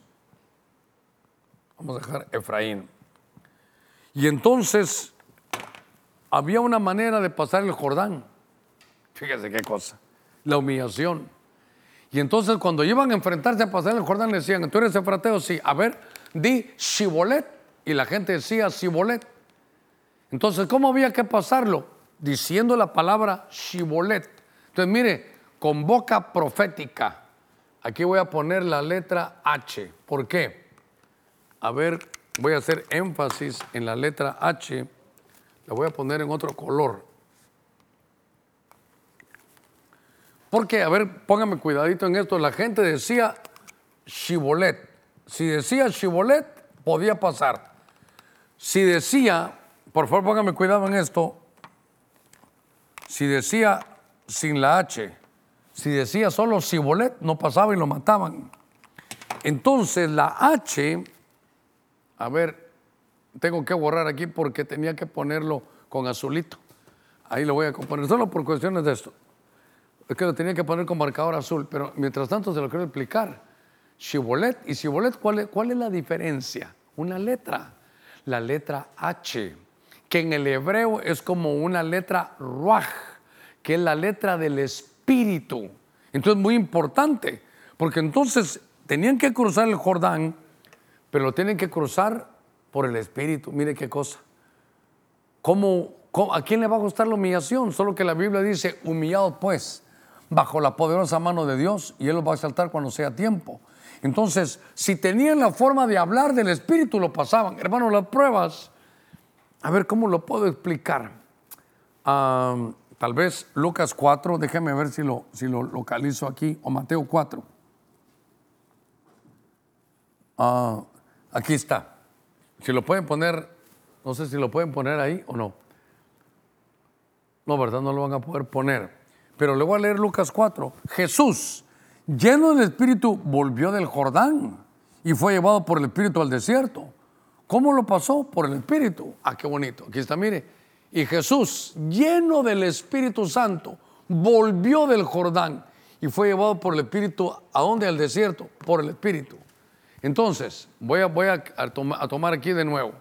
Vamos a dejar Efraín. Y entonces había una manera de pasar el Jordán. Fíjese qué cosa. La humillación. Y entonces cuando iban a enfrentarse a pasar el Jordán le decían, ¿tú eres efrateo? Sí. A ver, di Shibolet. Y la gente decía Shibolet. Entonces, ¿cómo había que pasarlo? Diciendo la palabra Shibolet. Entonces, mire, con boca profética. Aquí voy a poner la letra H. ¿Por qué? A ver, voy a hacer énfasis en la letra H, la voy a poner en otro color. Porque, a ver, póngame cuidadito en esto, la gente decía Shibolet. Si decía Shibolet, podía pasar. Si decía, por favor, póngame cuidado en esto, si decía sin la H, si decía solo Shibolet, no pasaba y lo mataban. Entonces la H a ver, tengo que borrar aquí porque tenía que ponerlo con azulito. Ahí lo voy a poner, solo por cuestiones de esto. Es que lo tenía que poner con marcador azul, pero mientras tanto se lo quiero explicar. Shibolet y Shibolet, ¿cuál es, ¿cuál es la diferencia? Una letra, la letra H, que en el hebreo es como una letra Ruach, que es la letra del espíritu. Entonces, muy importante, porque entonces tenían que cruzar el Jordán pero lo tienen que cruzar por el Espíritu. Mire qué cosa. ¿Cómo, a quién le va a gustar la humillación? Solo que la Biblia dice, humillado pues bajo la poderosa mano de Dios y Él los va a exaltar cuando sea tiempo. Entonces, si tenían la forma de hablar del Espíritu, lo pasaban. Hermano, las pruebas, a ver cómo lo puedo explicar. tal vez Lucas 4, déjeme ver si lo, si lo localizo aquí, o Mateo 4. Ah, aquí está. Si lo pueden poner, no sé si lo pueden poner ahí o no. No, ¿verdad? No lo van a poder poner. Pero le voy a leer Lucas 4. Jesús, lleno del Espíritu, volvió del Jordán y fue llevado por el Espíritu al desierto. ¿Cómo lo pasó? Por el Espíritu. Ah, qué bonito. Aquí está, mire. Y Jesús, lleno del Espíritu Santo, volvió del Jordán y fue llevado por el Espíritu. ¿A dónde? Al desierto. Por el Espíritu. Entonces, voy, a, tomar aquí de nuevo.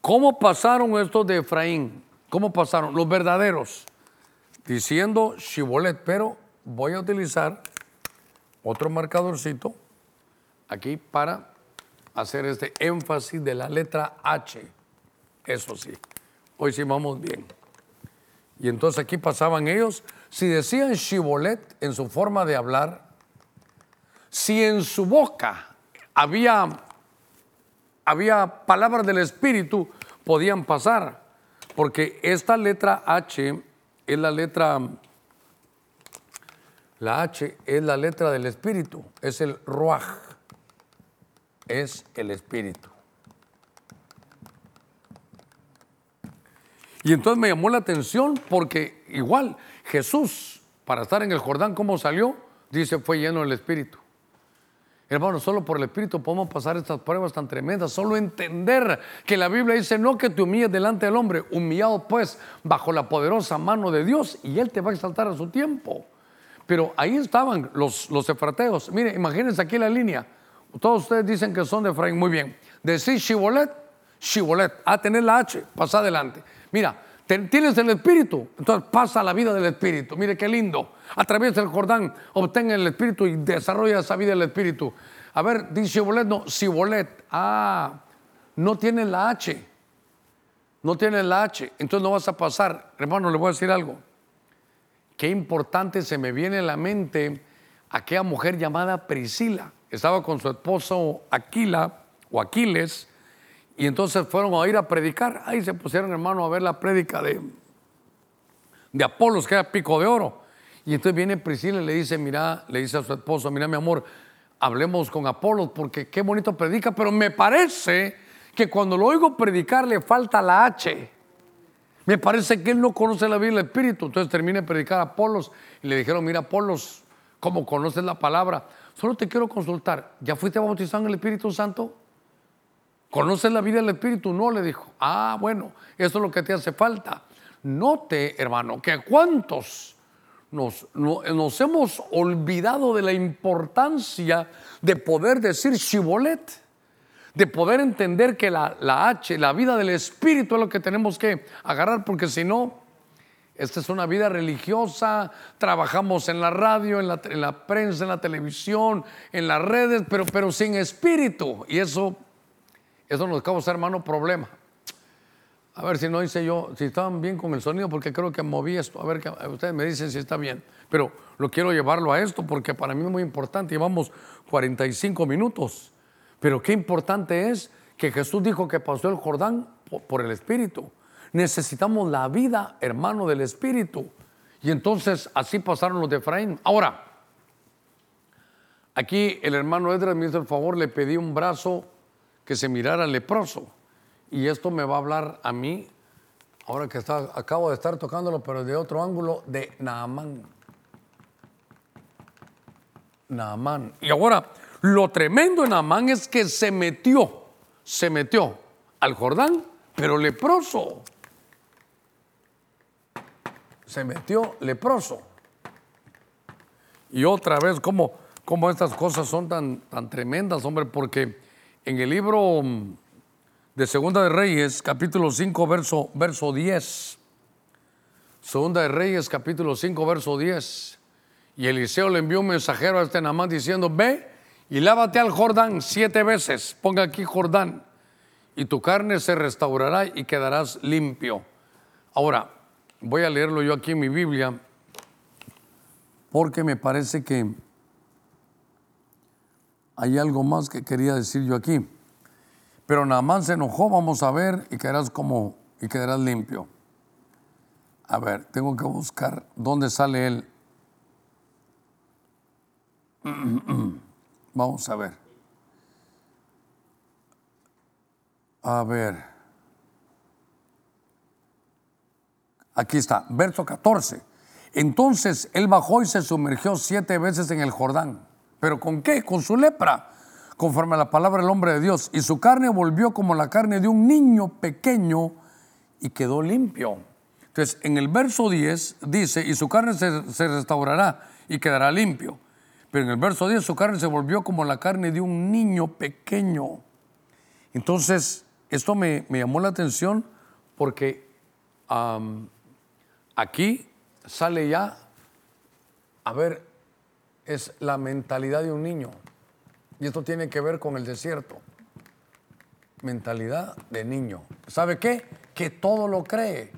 ¿Cómo pasaron estos de Efraín? ¿Cómo pasaron? Los verdaderos diciendo Shibolet, pero voy a utilizar otro marcadorcito aquí para hacer este énfasis de la letra H. Eso sí, hoy sí vamos bien. Y entonces aquí pasaban ellos, si decían Shibolet en su forma de hablar, si en su boca había, había palabras del Espíritu, podían pasar, porque esta letra H es la letra, la H es la letra del espíritu, es el ruaj, es el espíritu. Y entonces me llamó la atención porque igual Jesús, para estar en el Jordán, ¿cómo salió? Dice, fue lleno del Espíritu. Hermano, solo por el Espíritu podemos pasar estas pruebas tan tremendas. Solo entender que la Biblia dice no que te humilles delante del hombre, humillado pues bajo la poderosa mano de Dios y Él te va a exaltar a su tiempo. Pero ahí estaban los, los efrateos. Mire, imagínense aquí la línea. Todos ustedes dicen que son de Efraín. Muy bien. Decir Shibolet, Shibolet. A tener la H, pasa adelante. Mira, tienes el Espíritu, entonces pasa la vida del Espíritu. Mire qué lindo. A través del Jordán obtenga el Espíritu y desarrolla esa vida del Espíritu. A ver, dice Bolet, no, Sibolet. Ah, no tiene la H. No tiene la H. Entonces no vas a pasar. Hermano, le voy a decir algo. Qué importante se me viene a la mente aquella mujer llamada Priscila. Estaba con su esposo Aquila o Aquiles y entonces fueron a ir a predicar. Ahí se pusieron, hermano, a ver la prédica de, de Apolos, que era pico de oro. Y entonces viene Priscila y le dice, mira, le dice a su esposo, mira mi amor, hablemos con Apolos porque qué bonito predica, pero me parece que cuando lo oigo predicar le falta la H. Me parece que él no conoce la Biblia del Espíritu. Entonces termina de predicar a Apolos y le dijeron, mira Apolos, ¿cómo conoces la palabra? Solo te quiero consultar, ¿ya fuiste bautizado en el Espíritu Santo? ¿Conoces la vida del Espíritu? No, le dijo. Ah, bueno, eso es lo que te hace falta. Note, hermano, que cuántos nos, hemos olvidado de la importancia de poder decir Shibolet, de poder entender que la, la H, la vida del Espíritu es lo que tenemos que agarrar, porque si no, esta es una vida religiosa, trabajamos en la radio, en la, en la, prensa, en la televisión, en las redes, pero, pero sin espíritu. Y eso eso nos causa, hermano, problema. A ver si no hice yo, si estaban bien con el sonido, porque creo que moví esto. A ver, que ustedes me dicen si está bien. Pero lo quiero llevarlo a esto porque para mí es muy importante. Llevamos 45 minutos. Pero qué importante es que Jesús dijo que pasó el Jordán por el Espíritu. Necesitamos la vida, hermano, del Espíritu. Y entonces así pasaron los de Efraín. Ahora, aquí el hermano Edras me hizo el favor, le pedí un brazo que se mirara leproso. Y esto me va a hablar a mí, ahora que está, acabo de estar tocándolo, pero de otro ángulo, de Naamán. Naamán. Y ahora, lo tremendo en Naamán es que se metió, se metió al Jordán, pero leproso. Se metió leproso. Y otra vez, como, estas cosas son tan, tan tremendas, hombre, porque en el libro de Segunda de Reyes, capítulo 5, verso, verso 10. Segunda de Reyes, capítulo 5, verso 10. Y Eliseo le envió un mensajero a este Namán diciendo, ve y lávate al Jordán siete veces. Ponga aquí Jordán. Y tu carne se restaurará y quedarás limpio. Ahora, voy a leerlo yo aquí en mi Biblia porque me parece que hay algo más que quería decir yo aquí. Pero Naamán se enojó, vamos a ver, y quedarás como, y quedarás limpio. A ver, tengo que buscar dónde sale él. [clears throat] Vamos a ver. A ver. Aquí está, verso 14. Entonces él bajó y se sumergió siete veces en el Jordán. ¿Pero con qué? Con su lepra, conforme a la palabra del hombre de Dios. Y su carne volvió como la carne de un niño pequeño y quedó limpio. Entonces, en el verso 10 dice, y su carne se, se restaurará y quedará limpio. Pero en el verso 10 su carne se volvió como la carne de un niño pequeño. Entonces, esto me, llamó la atención porque aquí sale ya, a ver, es la mentalidad de un niño. Y esto tiene que ver con el desierto. Mentalidad de niño. ¿Sabe qué? Que todo lo cree.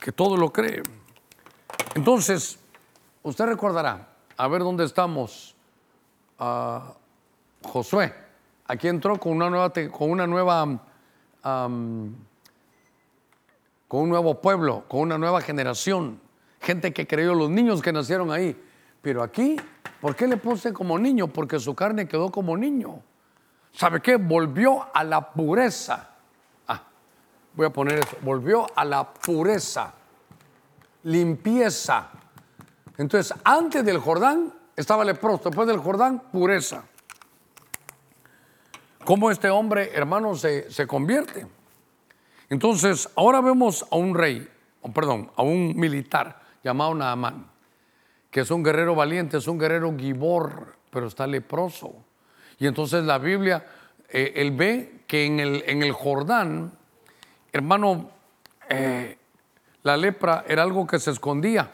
Que todo lo cree. Entonces, usted recordará, a ver dónde estamos. Ah, Josué, aquí entró con una nueva, con una nueva, con un nuevo pueblo, con una nueva generación, gente que creyó, los niños que nacieron ahí. Pero aquí, ¿por qué le puse como niño? Porque su carne quedó como niño. ¿Sabe qué? Volvió a la pureza. Ah, voy a poner eso. Volvió a la pureza, limpieza entonces, antes del Jordán estaba leproso, después del Jordán, pureza. ¿Cómo este hombre, hermano, se, se convierte? Entonces, ahora vemos a un rey, perdón, a un militar llamado Naamán, que es un guerrero valiente, es un guerrero gibor, pero está leproso. Y entonces la Biblia, eh, él ve que en el, en el Jordán, hermano, eh, la lepra era algo que se escondía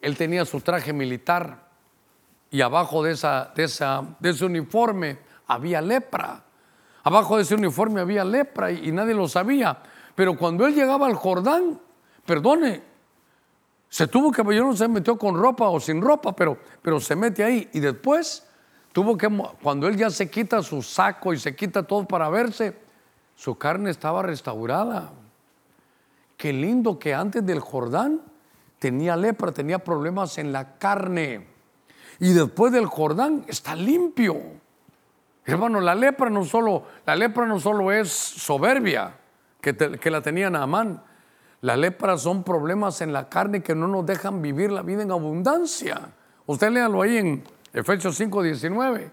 él tenía su traje militar y abajo de, esa, de, esa, de ese uniforme había lepra. Abajo de ese uniforme había lepra y, nadie lo sabía. Pero cuando él llegaba al Jordán, perdone, se tuvo que, yo no se metió con ropa o sin ropa, pero, pero se mete ahí. Y después tuvo que, cuando él ya se quita su saco y se quita todo para verse, su carne estaba restaurada. Qué lindo que antes del Jordán tenía lepra, tenía problemas en la carne. Y después del Jordán está limpio. Hermano, la lepra no solo, la lepra no solo es soberbia, que, que la tenía Naamán. La lepra son problemas en la carne que no nos dejan vivir la vida en abundancia. Usted léalo ahí en Efesios 5, 19.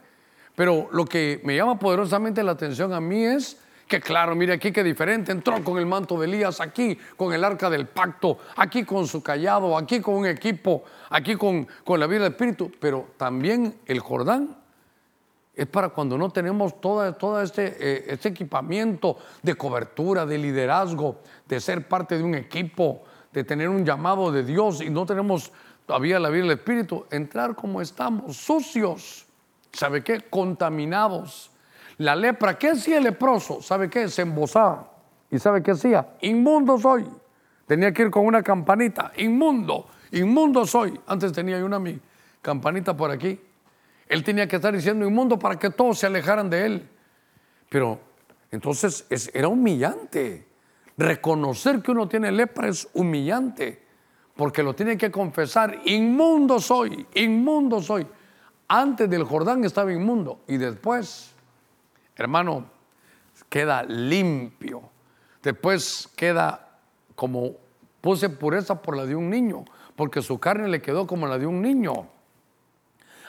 Pero lo que me llama poderosamente la atención a mí es que claro, mire aquí qué diferente, entró con el manto de Elías, aquí con el arca del pacto, aquí con su callado, aquí con un equipo, aquí con, con la vida del Espíritu, pero también el Jordán es para cuando no tenemos todo, todo este, eh, este equipamiento de cobertura, de liderazgo, de ser parte de un equipo, de tener un llamado de Dios y no tenemos todavía la vida del Espíritu, entrar como estamos, sucios, ¿sabe qué? Contaminados la lepra, ¿qué hacía el leproso? ¿Sabe qué? Se embosaba. ¿Y sabe qué hacía? Inmundo soy. Tenía que ir con una campanita. Inmundo, inmundo soy. Antes tenía una mi campanita por aquí. Él tenía que estar diciendo inmundo para que todos se alejaran de él. Pero entonces era humillante. Reconocer que uno tiene lepra es humillante. Porque lo tiene que confesar. Inmundo soy, inmundo soy. Antes del Jordán estaba inmundo. Y después hermano, queda limpio. Después queda como puse pureza por la de un niño, porque su carne le quedó como la de un niño.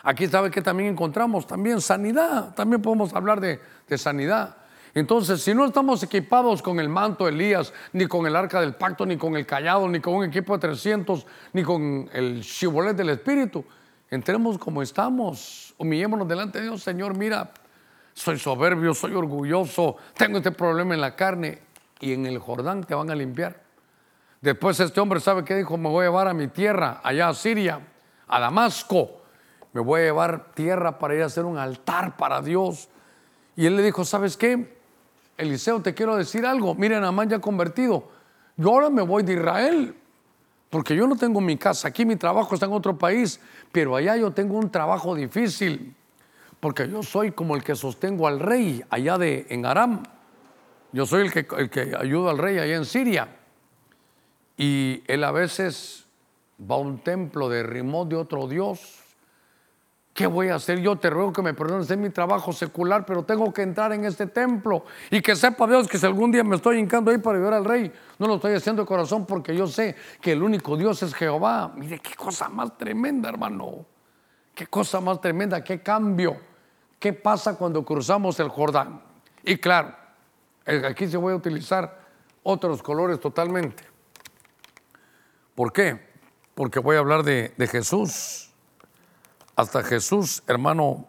Aquí sabe que también encontramos también sanidad, también podemos hablar de, sanidad. Entonces, si no estamos equipados con el manto de Elías, ni con el arca del pacto, ni con el callado, ni con un equipo de 300, ni con el chivolet del Espíritu, entremos como estamos, humillémonos delante de Dios, Señor, mira, soy soberbio, soy orgulloso, tengo este problema en la carne y en el Jordán te van a limpiar. Después este hombre sabe que dijo, me voy a llevar a mi tierra, allá a Siria, a Damasco, me voy a llevar tierra para ir a hacer un altar para Dios. Y él le dijo, ¿sabes qué? Eliseo, te quiero decir algo, miren, Amán ya convertido, yo ahora me voy de Israel, Porque yo no tengo mi casa, aquí mi trabajo está en otro país, pero allá yo tengo un trabajo difícil, porque yo soy como el que sostengo al rey allá de, en Aram. Yo soy el que, el que ayuda al rey allá en Siria. Y él a veces va a un templo de rimón de otro Dios ¿Qué voy a hacer? Yo te ruego que me perdones, es mi trabajo secular, pero tengo que entrar en este templo y que sepa Dios que si algún día me estoy hincando ahí para ayudar al rey, no lo estoy haciendo de corazón porque yo sé que el único Dios es Jehová. Mire, qué cosa más tremenda, hermano. Qué cosa más tremenda, qué cambio. ¿Qué pasa cuando cruzamos el Jordán? Y claro, aquí se voy a utilizar otros colores totalmente. ¿Por qué? Porque voy a hablar de, de Jesús. Hasta Jesús, hermano,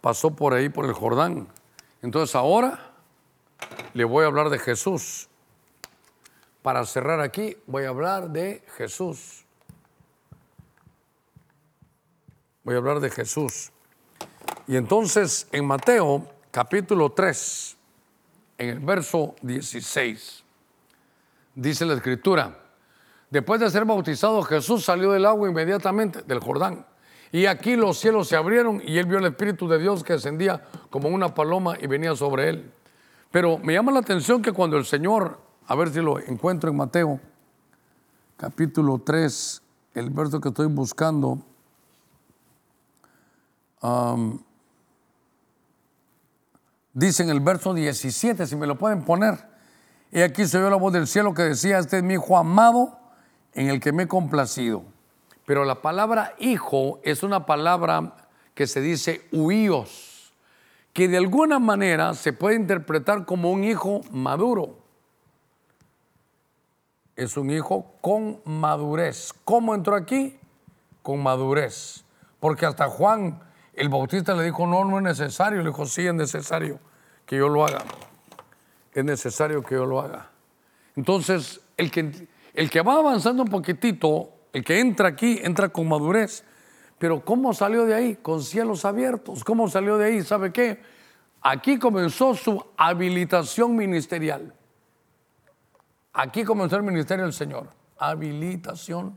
pasó por ahí, por el Jordán. Entonces ahora le voy a hablar de Jesús. Para cerrar aquí, voy a hablar de Jesús. Voy a hablar de Jesús. Y entonces en Mateo capítulo 3, en el verso 16, dice la escritura, después de ser bautizado Jesús salió del agua inmediatamente, del Jordán. Y aquí los cielos se abrieron y él vio el Espíritu de Dios que descendía como una paloma y venía sobre él. Pero me llama la atención que cuando el Señor, a ver si lo encuentro en Mateo, capítulo 3, el verso que estoy buscando, dice en el verso 17, si me lo pueden poner, y aquí se oyó la voz del cielo que decía, este es mi hijo amado en el que me he complacido. Pero la palabra hijo es una palabra que se dice huíos, que de alguna manera se puede interpretar como un hijo maduro. Es un hijo con madurez. ¿Cómo entró aquí? Con madurez. Porque hasta Juan el Bautista le dijo, no, no es necesario. Le dijo, sí, es necesario que yo lo haga. Es necesario que yo lo haga. Entonces, el que, el que va avanzando un poquitito el que entra aquí entra con madurez. Pero ¿cómo salió de ahí? Con cielos abiertos. ¿Cómo salió de ahí? ¿Sabe qué? Aquí comenzó su habilitación ministerial. Aquí comenzó el ministerio del Señor. Habilitación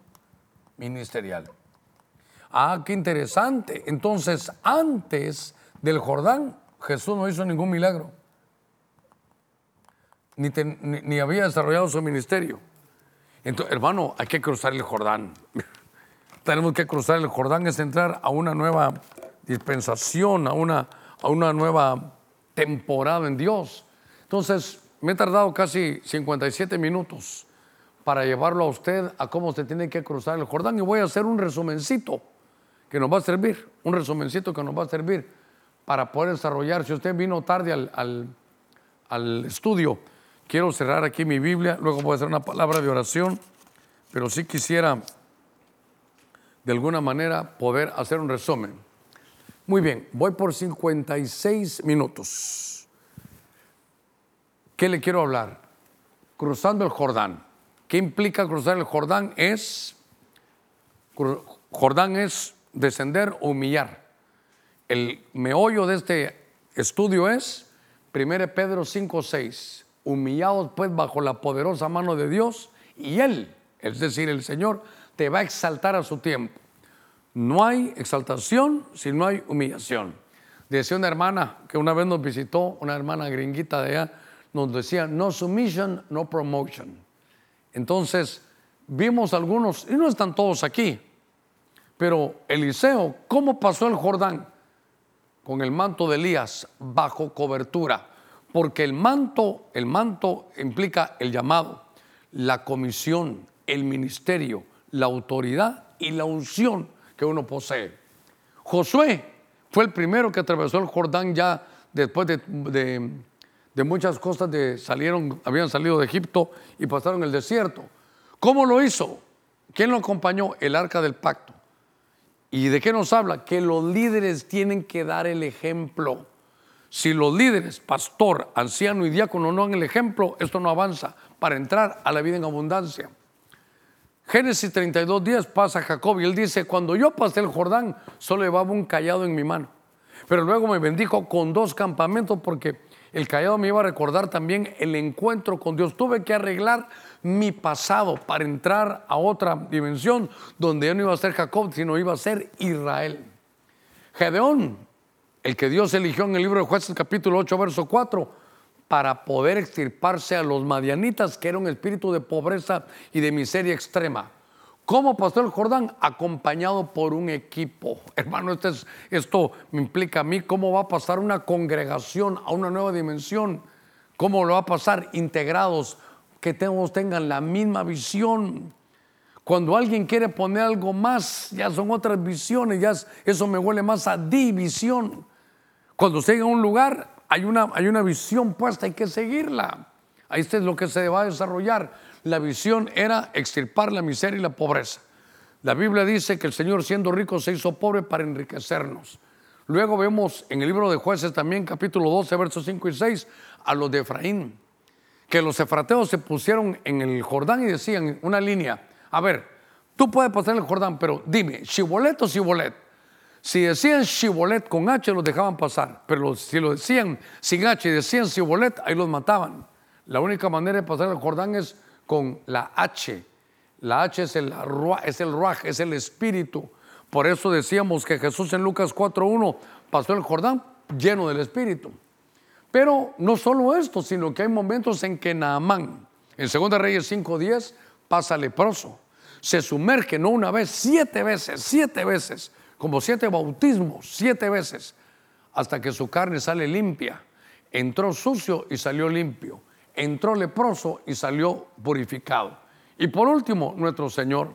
ministerial. Ah, qué interesante. Entonces, antes del Jordán, Jesús no hizo ningún milagro. Ni, ni había desarrollado su ministerio. Entonces, hermano, hay que cruzar el Jordán. [laughs] Tenemos que cruzar el Jordán, es entrar a una nueva dispensación, a una, a una nueva temporada en Dios. Entonces, me he tardado casi 57 minutos para llevarlo a usted a cómo se tiene que cruzar el Jordán y voy a hacer un resumencito que nos va a servir, un resumencito que nos va a servir para poder desarrollar. Si usted vino tarde al, al, al estudio, Quiero cerrar aquí mi Biblia, luego voy a hacer una palabra de oración, pero sí quisiera de alguna manera poder hacer un resumen. Muy bien, voy por 56 minutos. ¿Qué le quiero hablar? Cruzando el Jordán. ¿Qué implica cruzar el Jordán? Es, Jordán es descender o humillar. El meollo de este estudio es 1 Pedro 5, 6 humillados pues bajo la poderosa mano de Dios y Él, es decir, el Señor, te va a exaltar a su tiempo. No hay exaltación si no hay humillación. Decía una hermana que una vez nos visitó, una hermana gringuita de allá, nos decía, no submission, no promotion. Entonces, vimos algunos, y no están todos aquí, pero Eliseo, ¿cómo pasó el Jordán? Con el manto de Elías bajo cobertura porque el manto, el manto implica el llamado, la comisión, el ministerio, la autoridad y la unción que uno posee. Josué fue el primero que atravesó el Jordán ya después de, muchas cosas de salieron, habían salido de Egipto y pasaron el desierto. ¿Cómo lo hizo? ¿Quién lo acompañó? El arca del pacto. ¿Y de qué nos habla? Que los líderes tienen que dar el ejemplo. Si los líderes, pastor, anciano y diácono no dan el ejemplo, esto no avanza para entrar a la vida en abundancia. Génesis 32 días pasa Jacob y él dice, cuando yo pasé el Jordán, solo llevaba un callado en mi mano. Pero luego me bendijo con dos campamentos porque El callado me iba a recordar también el encuentro con Dios. Tuve que arreglar mi pasado para entrar a otra dimensión donde ya no iba a ser Jacob, sino iba a ser Israel. Gedeón, el que Dios eligió en el libro de Jueces capítulo 8, verso 4, para poder extirparse a los madianitas, que era un espíritu de pobreza y de miseria extrema. ¿Cómo pasó el Jordán? Acompañado por un equipo. [laughs] Hermano, esto, esto me implica a mí cómo va a pasar una congregación a una nueva dimensión. ¿Cómo lo va a pasar? Integrados, que todos tengan la misma visión. Cuando alguien quiere poner algo más, ya son otras visiones, ya eso me huele más a división. Cuando se llega a un lugar, hay una, hay una visión puesta, hay que seguirla. Ahí es lo que se va a desarrollar. La visión era extirpar la miseria y la pobreza. La Biblia dice que el Señor siendo rico se hizo pobre para enriquecernos. Luego vemos en el libro de jueces también capítulo 12 versos 5 y 6 a los de Efraín que los efrateos se pusieron en el Jordán y decían una línea, a ver, tú puedes pasar el Jordán, pero dime, ¿Shibolet o Shibolet? Si decían Shibolet con H los dejaban pasar, pero si lo decían sin H y decían Shibolet, ahí los mataban. La única manera de pasar el Jordán es con la H. La H es el, es el es el espíritu. Por eso decíamos que Jesús en Lucas 4.1 pasó el Jordán lleno del espíritu. Pero no solo esto, sino que hay momentos en que Naamán, en 2 Reyes 5:10, pasa leproso. Se sumerge no una vez, siete veces, siete veces, como siete bautismos, siete veces, hasta que su carne sale limpia. Entró sucio y salió limpio. Entró leproso y salió purificado. Y por último, nuestro Señor.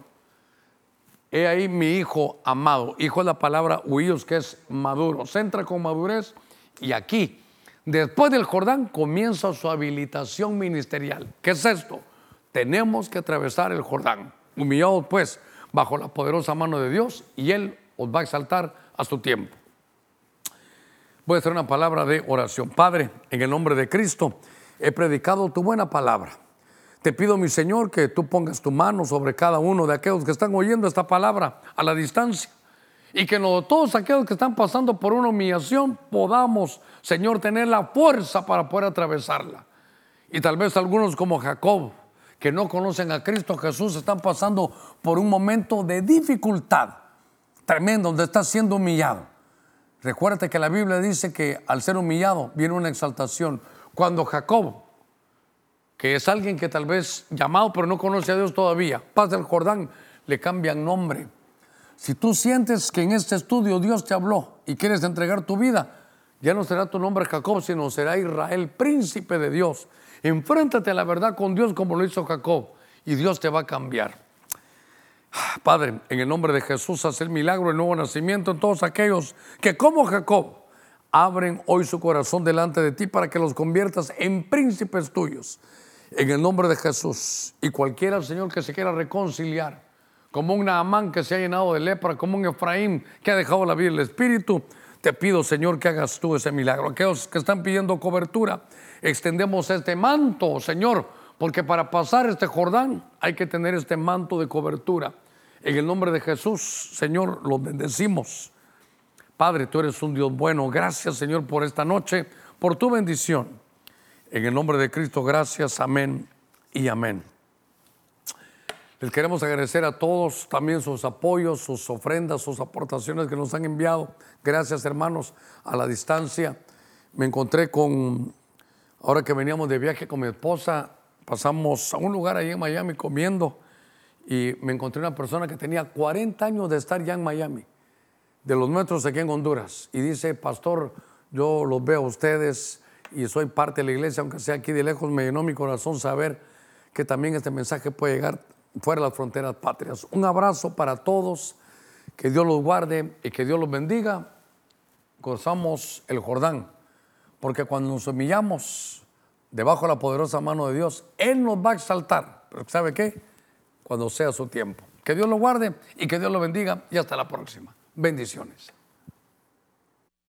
He ahí mi hijo amado. Hijo es la palabra huíos, que es maduro. Se entra con madurez y aquí Después del Jordán comienza su habilitación ministerial. ¿Qué es esto? Tenemos que atravesar el Jordán, humillados pues bajo la poderosa mano de Dios y Él os va a exaltar a su tiempo. Voy a hacer una palabra de oración. Padre, en el nombre de Cristo, he predicado tu buena palabra. Te pido, mi Señor, que tú pongas tu mano sobre cada uno de aquellos que están oyendo esta palabra a la distancia y que todos aquellos que están pasando por una humillación podamos, Señor, tener la fuerza para poder atravesarla. Y tal vez algunos como Jacob, que no conocen a Cristo Jesús, están pasando por un momento de dificultad tremendo, donde está siendo humillado. Recuérdate que la Biblia dice que al ser humillado viene una exaltación. Cuando Jacob, que es alguien que tal vez llamado pero no conoce a Dios todavía, pasa el Jordán, le cambian nombre si tú sientes que en este estudio Dios te habló y quieres entregar tu vida, ya no será tu nombre Jacob, sino será Israel, príncipe de Dios. Enfréntate a la verdad con Dios como lo hizo Jacob y Dios te va a cambiar. Padre, en el nombre de Jesús, haz el milagro, el nuevo nacimiento en todos aquellos que como Jacob abren hoy su corazón delante de ti para que los conviertas en príncipes tuyos. En el nombre de Jesús. Y cualquiera, Señor, que se quiera reconciliar como un Naamán que se ha llenado de lepra, como un Efraín que ha dejado la vida y el espíritu. Te pido, Señor, que hagas tú ese milagro. Aquellos que están pidiendo cobertura, extendemos este manto, Señor, porque para pasar este Jordán hay que tener este manto de cobertura. En el nombre de Jesús, Señor, lo bendecimos. Padre, tú eres un Dios bueno. Gracias, Señor, por esta noche, por tu bendición. En el nombre de Cristo, gracias, amén y amén. Les queremos agradecer a todos también sus apoyos, sus ofrendas, sus aportaciones que nos han enviado. Gracias hermanos a la distancia. Me encontré con, ahora que veníamos de viaje con mi esposa, pasamos a un lugar ahí en Miami comiendo y me encontré una persona que tenía 40 años de estar ya en Miami, de los nuestros aquí en Honduras. Y dice, pastor, yo los veo a ustedes y soy parte de la iglesia, aunque sea aquí de lejos, me llenó mi corazón saber que también este mensaje puede llegar fuera de las fronteras patrias. Un abrazo para todos, que Dios los guarde y que Dios los bendiga. Gozamos el Jordán, porque cuando nos humillamos debajo de la poderosa mano de Dios, Él nos va a exaltar. Pero ¿sabe qué? Cuando sea su tiempo. Que Dios lo guarde y que Dios lo bendiga y hasta la próxima. Bendiciones.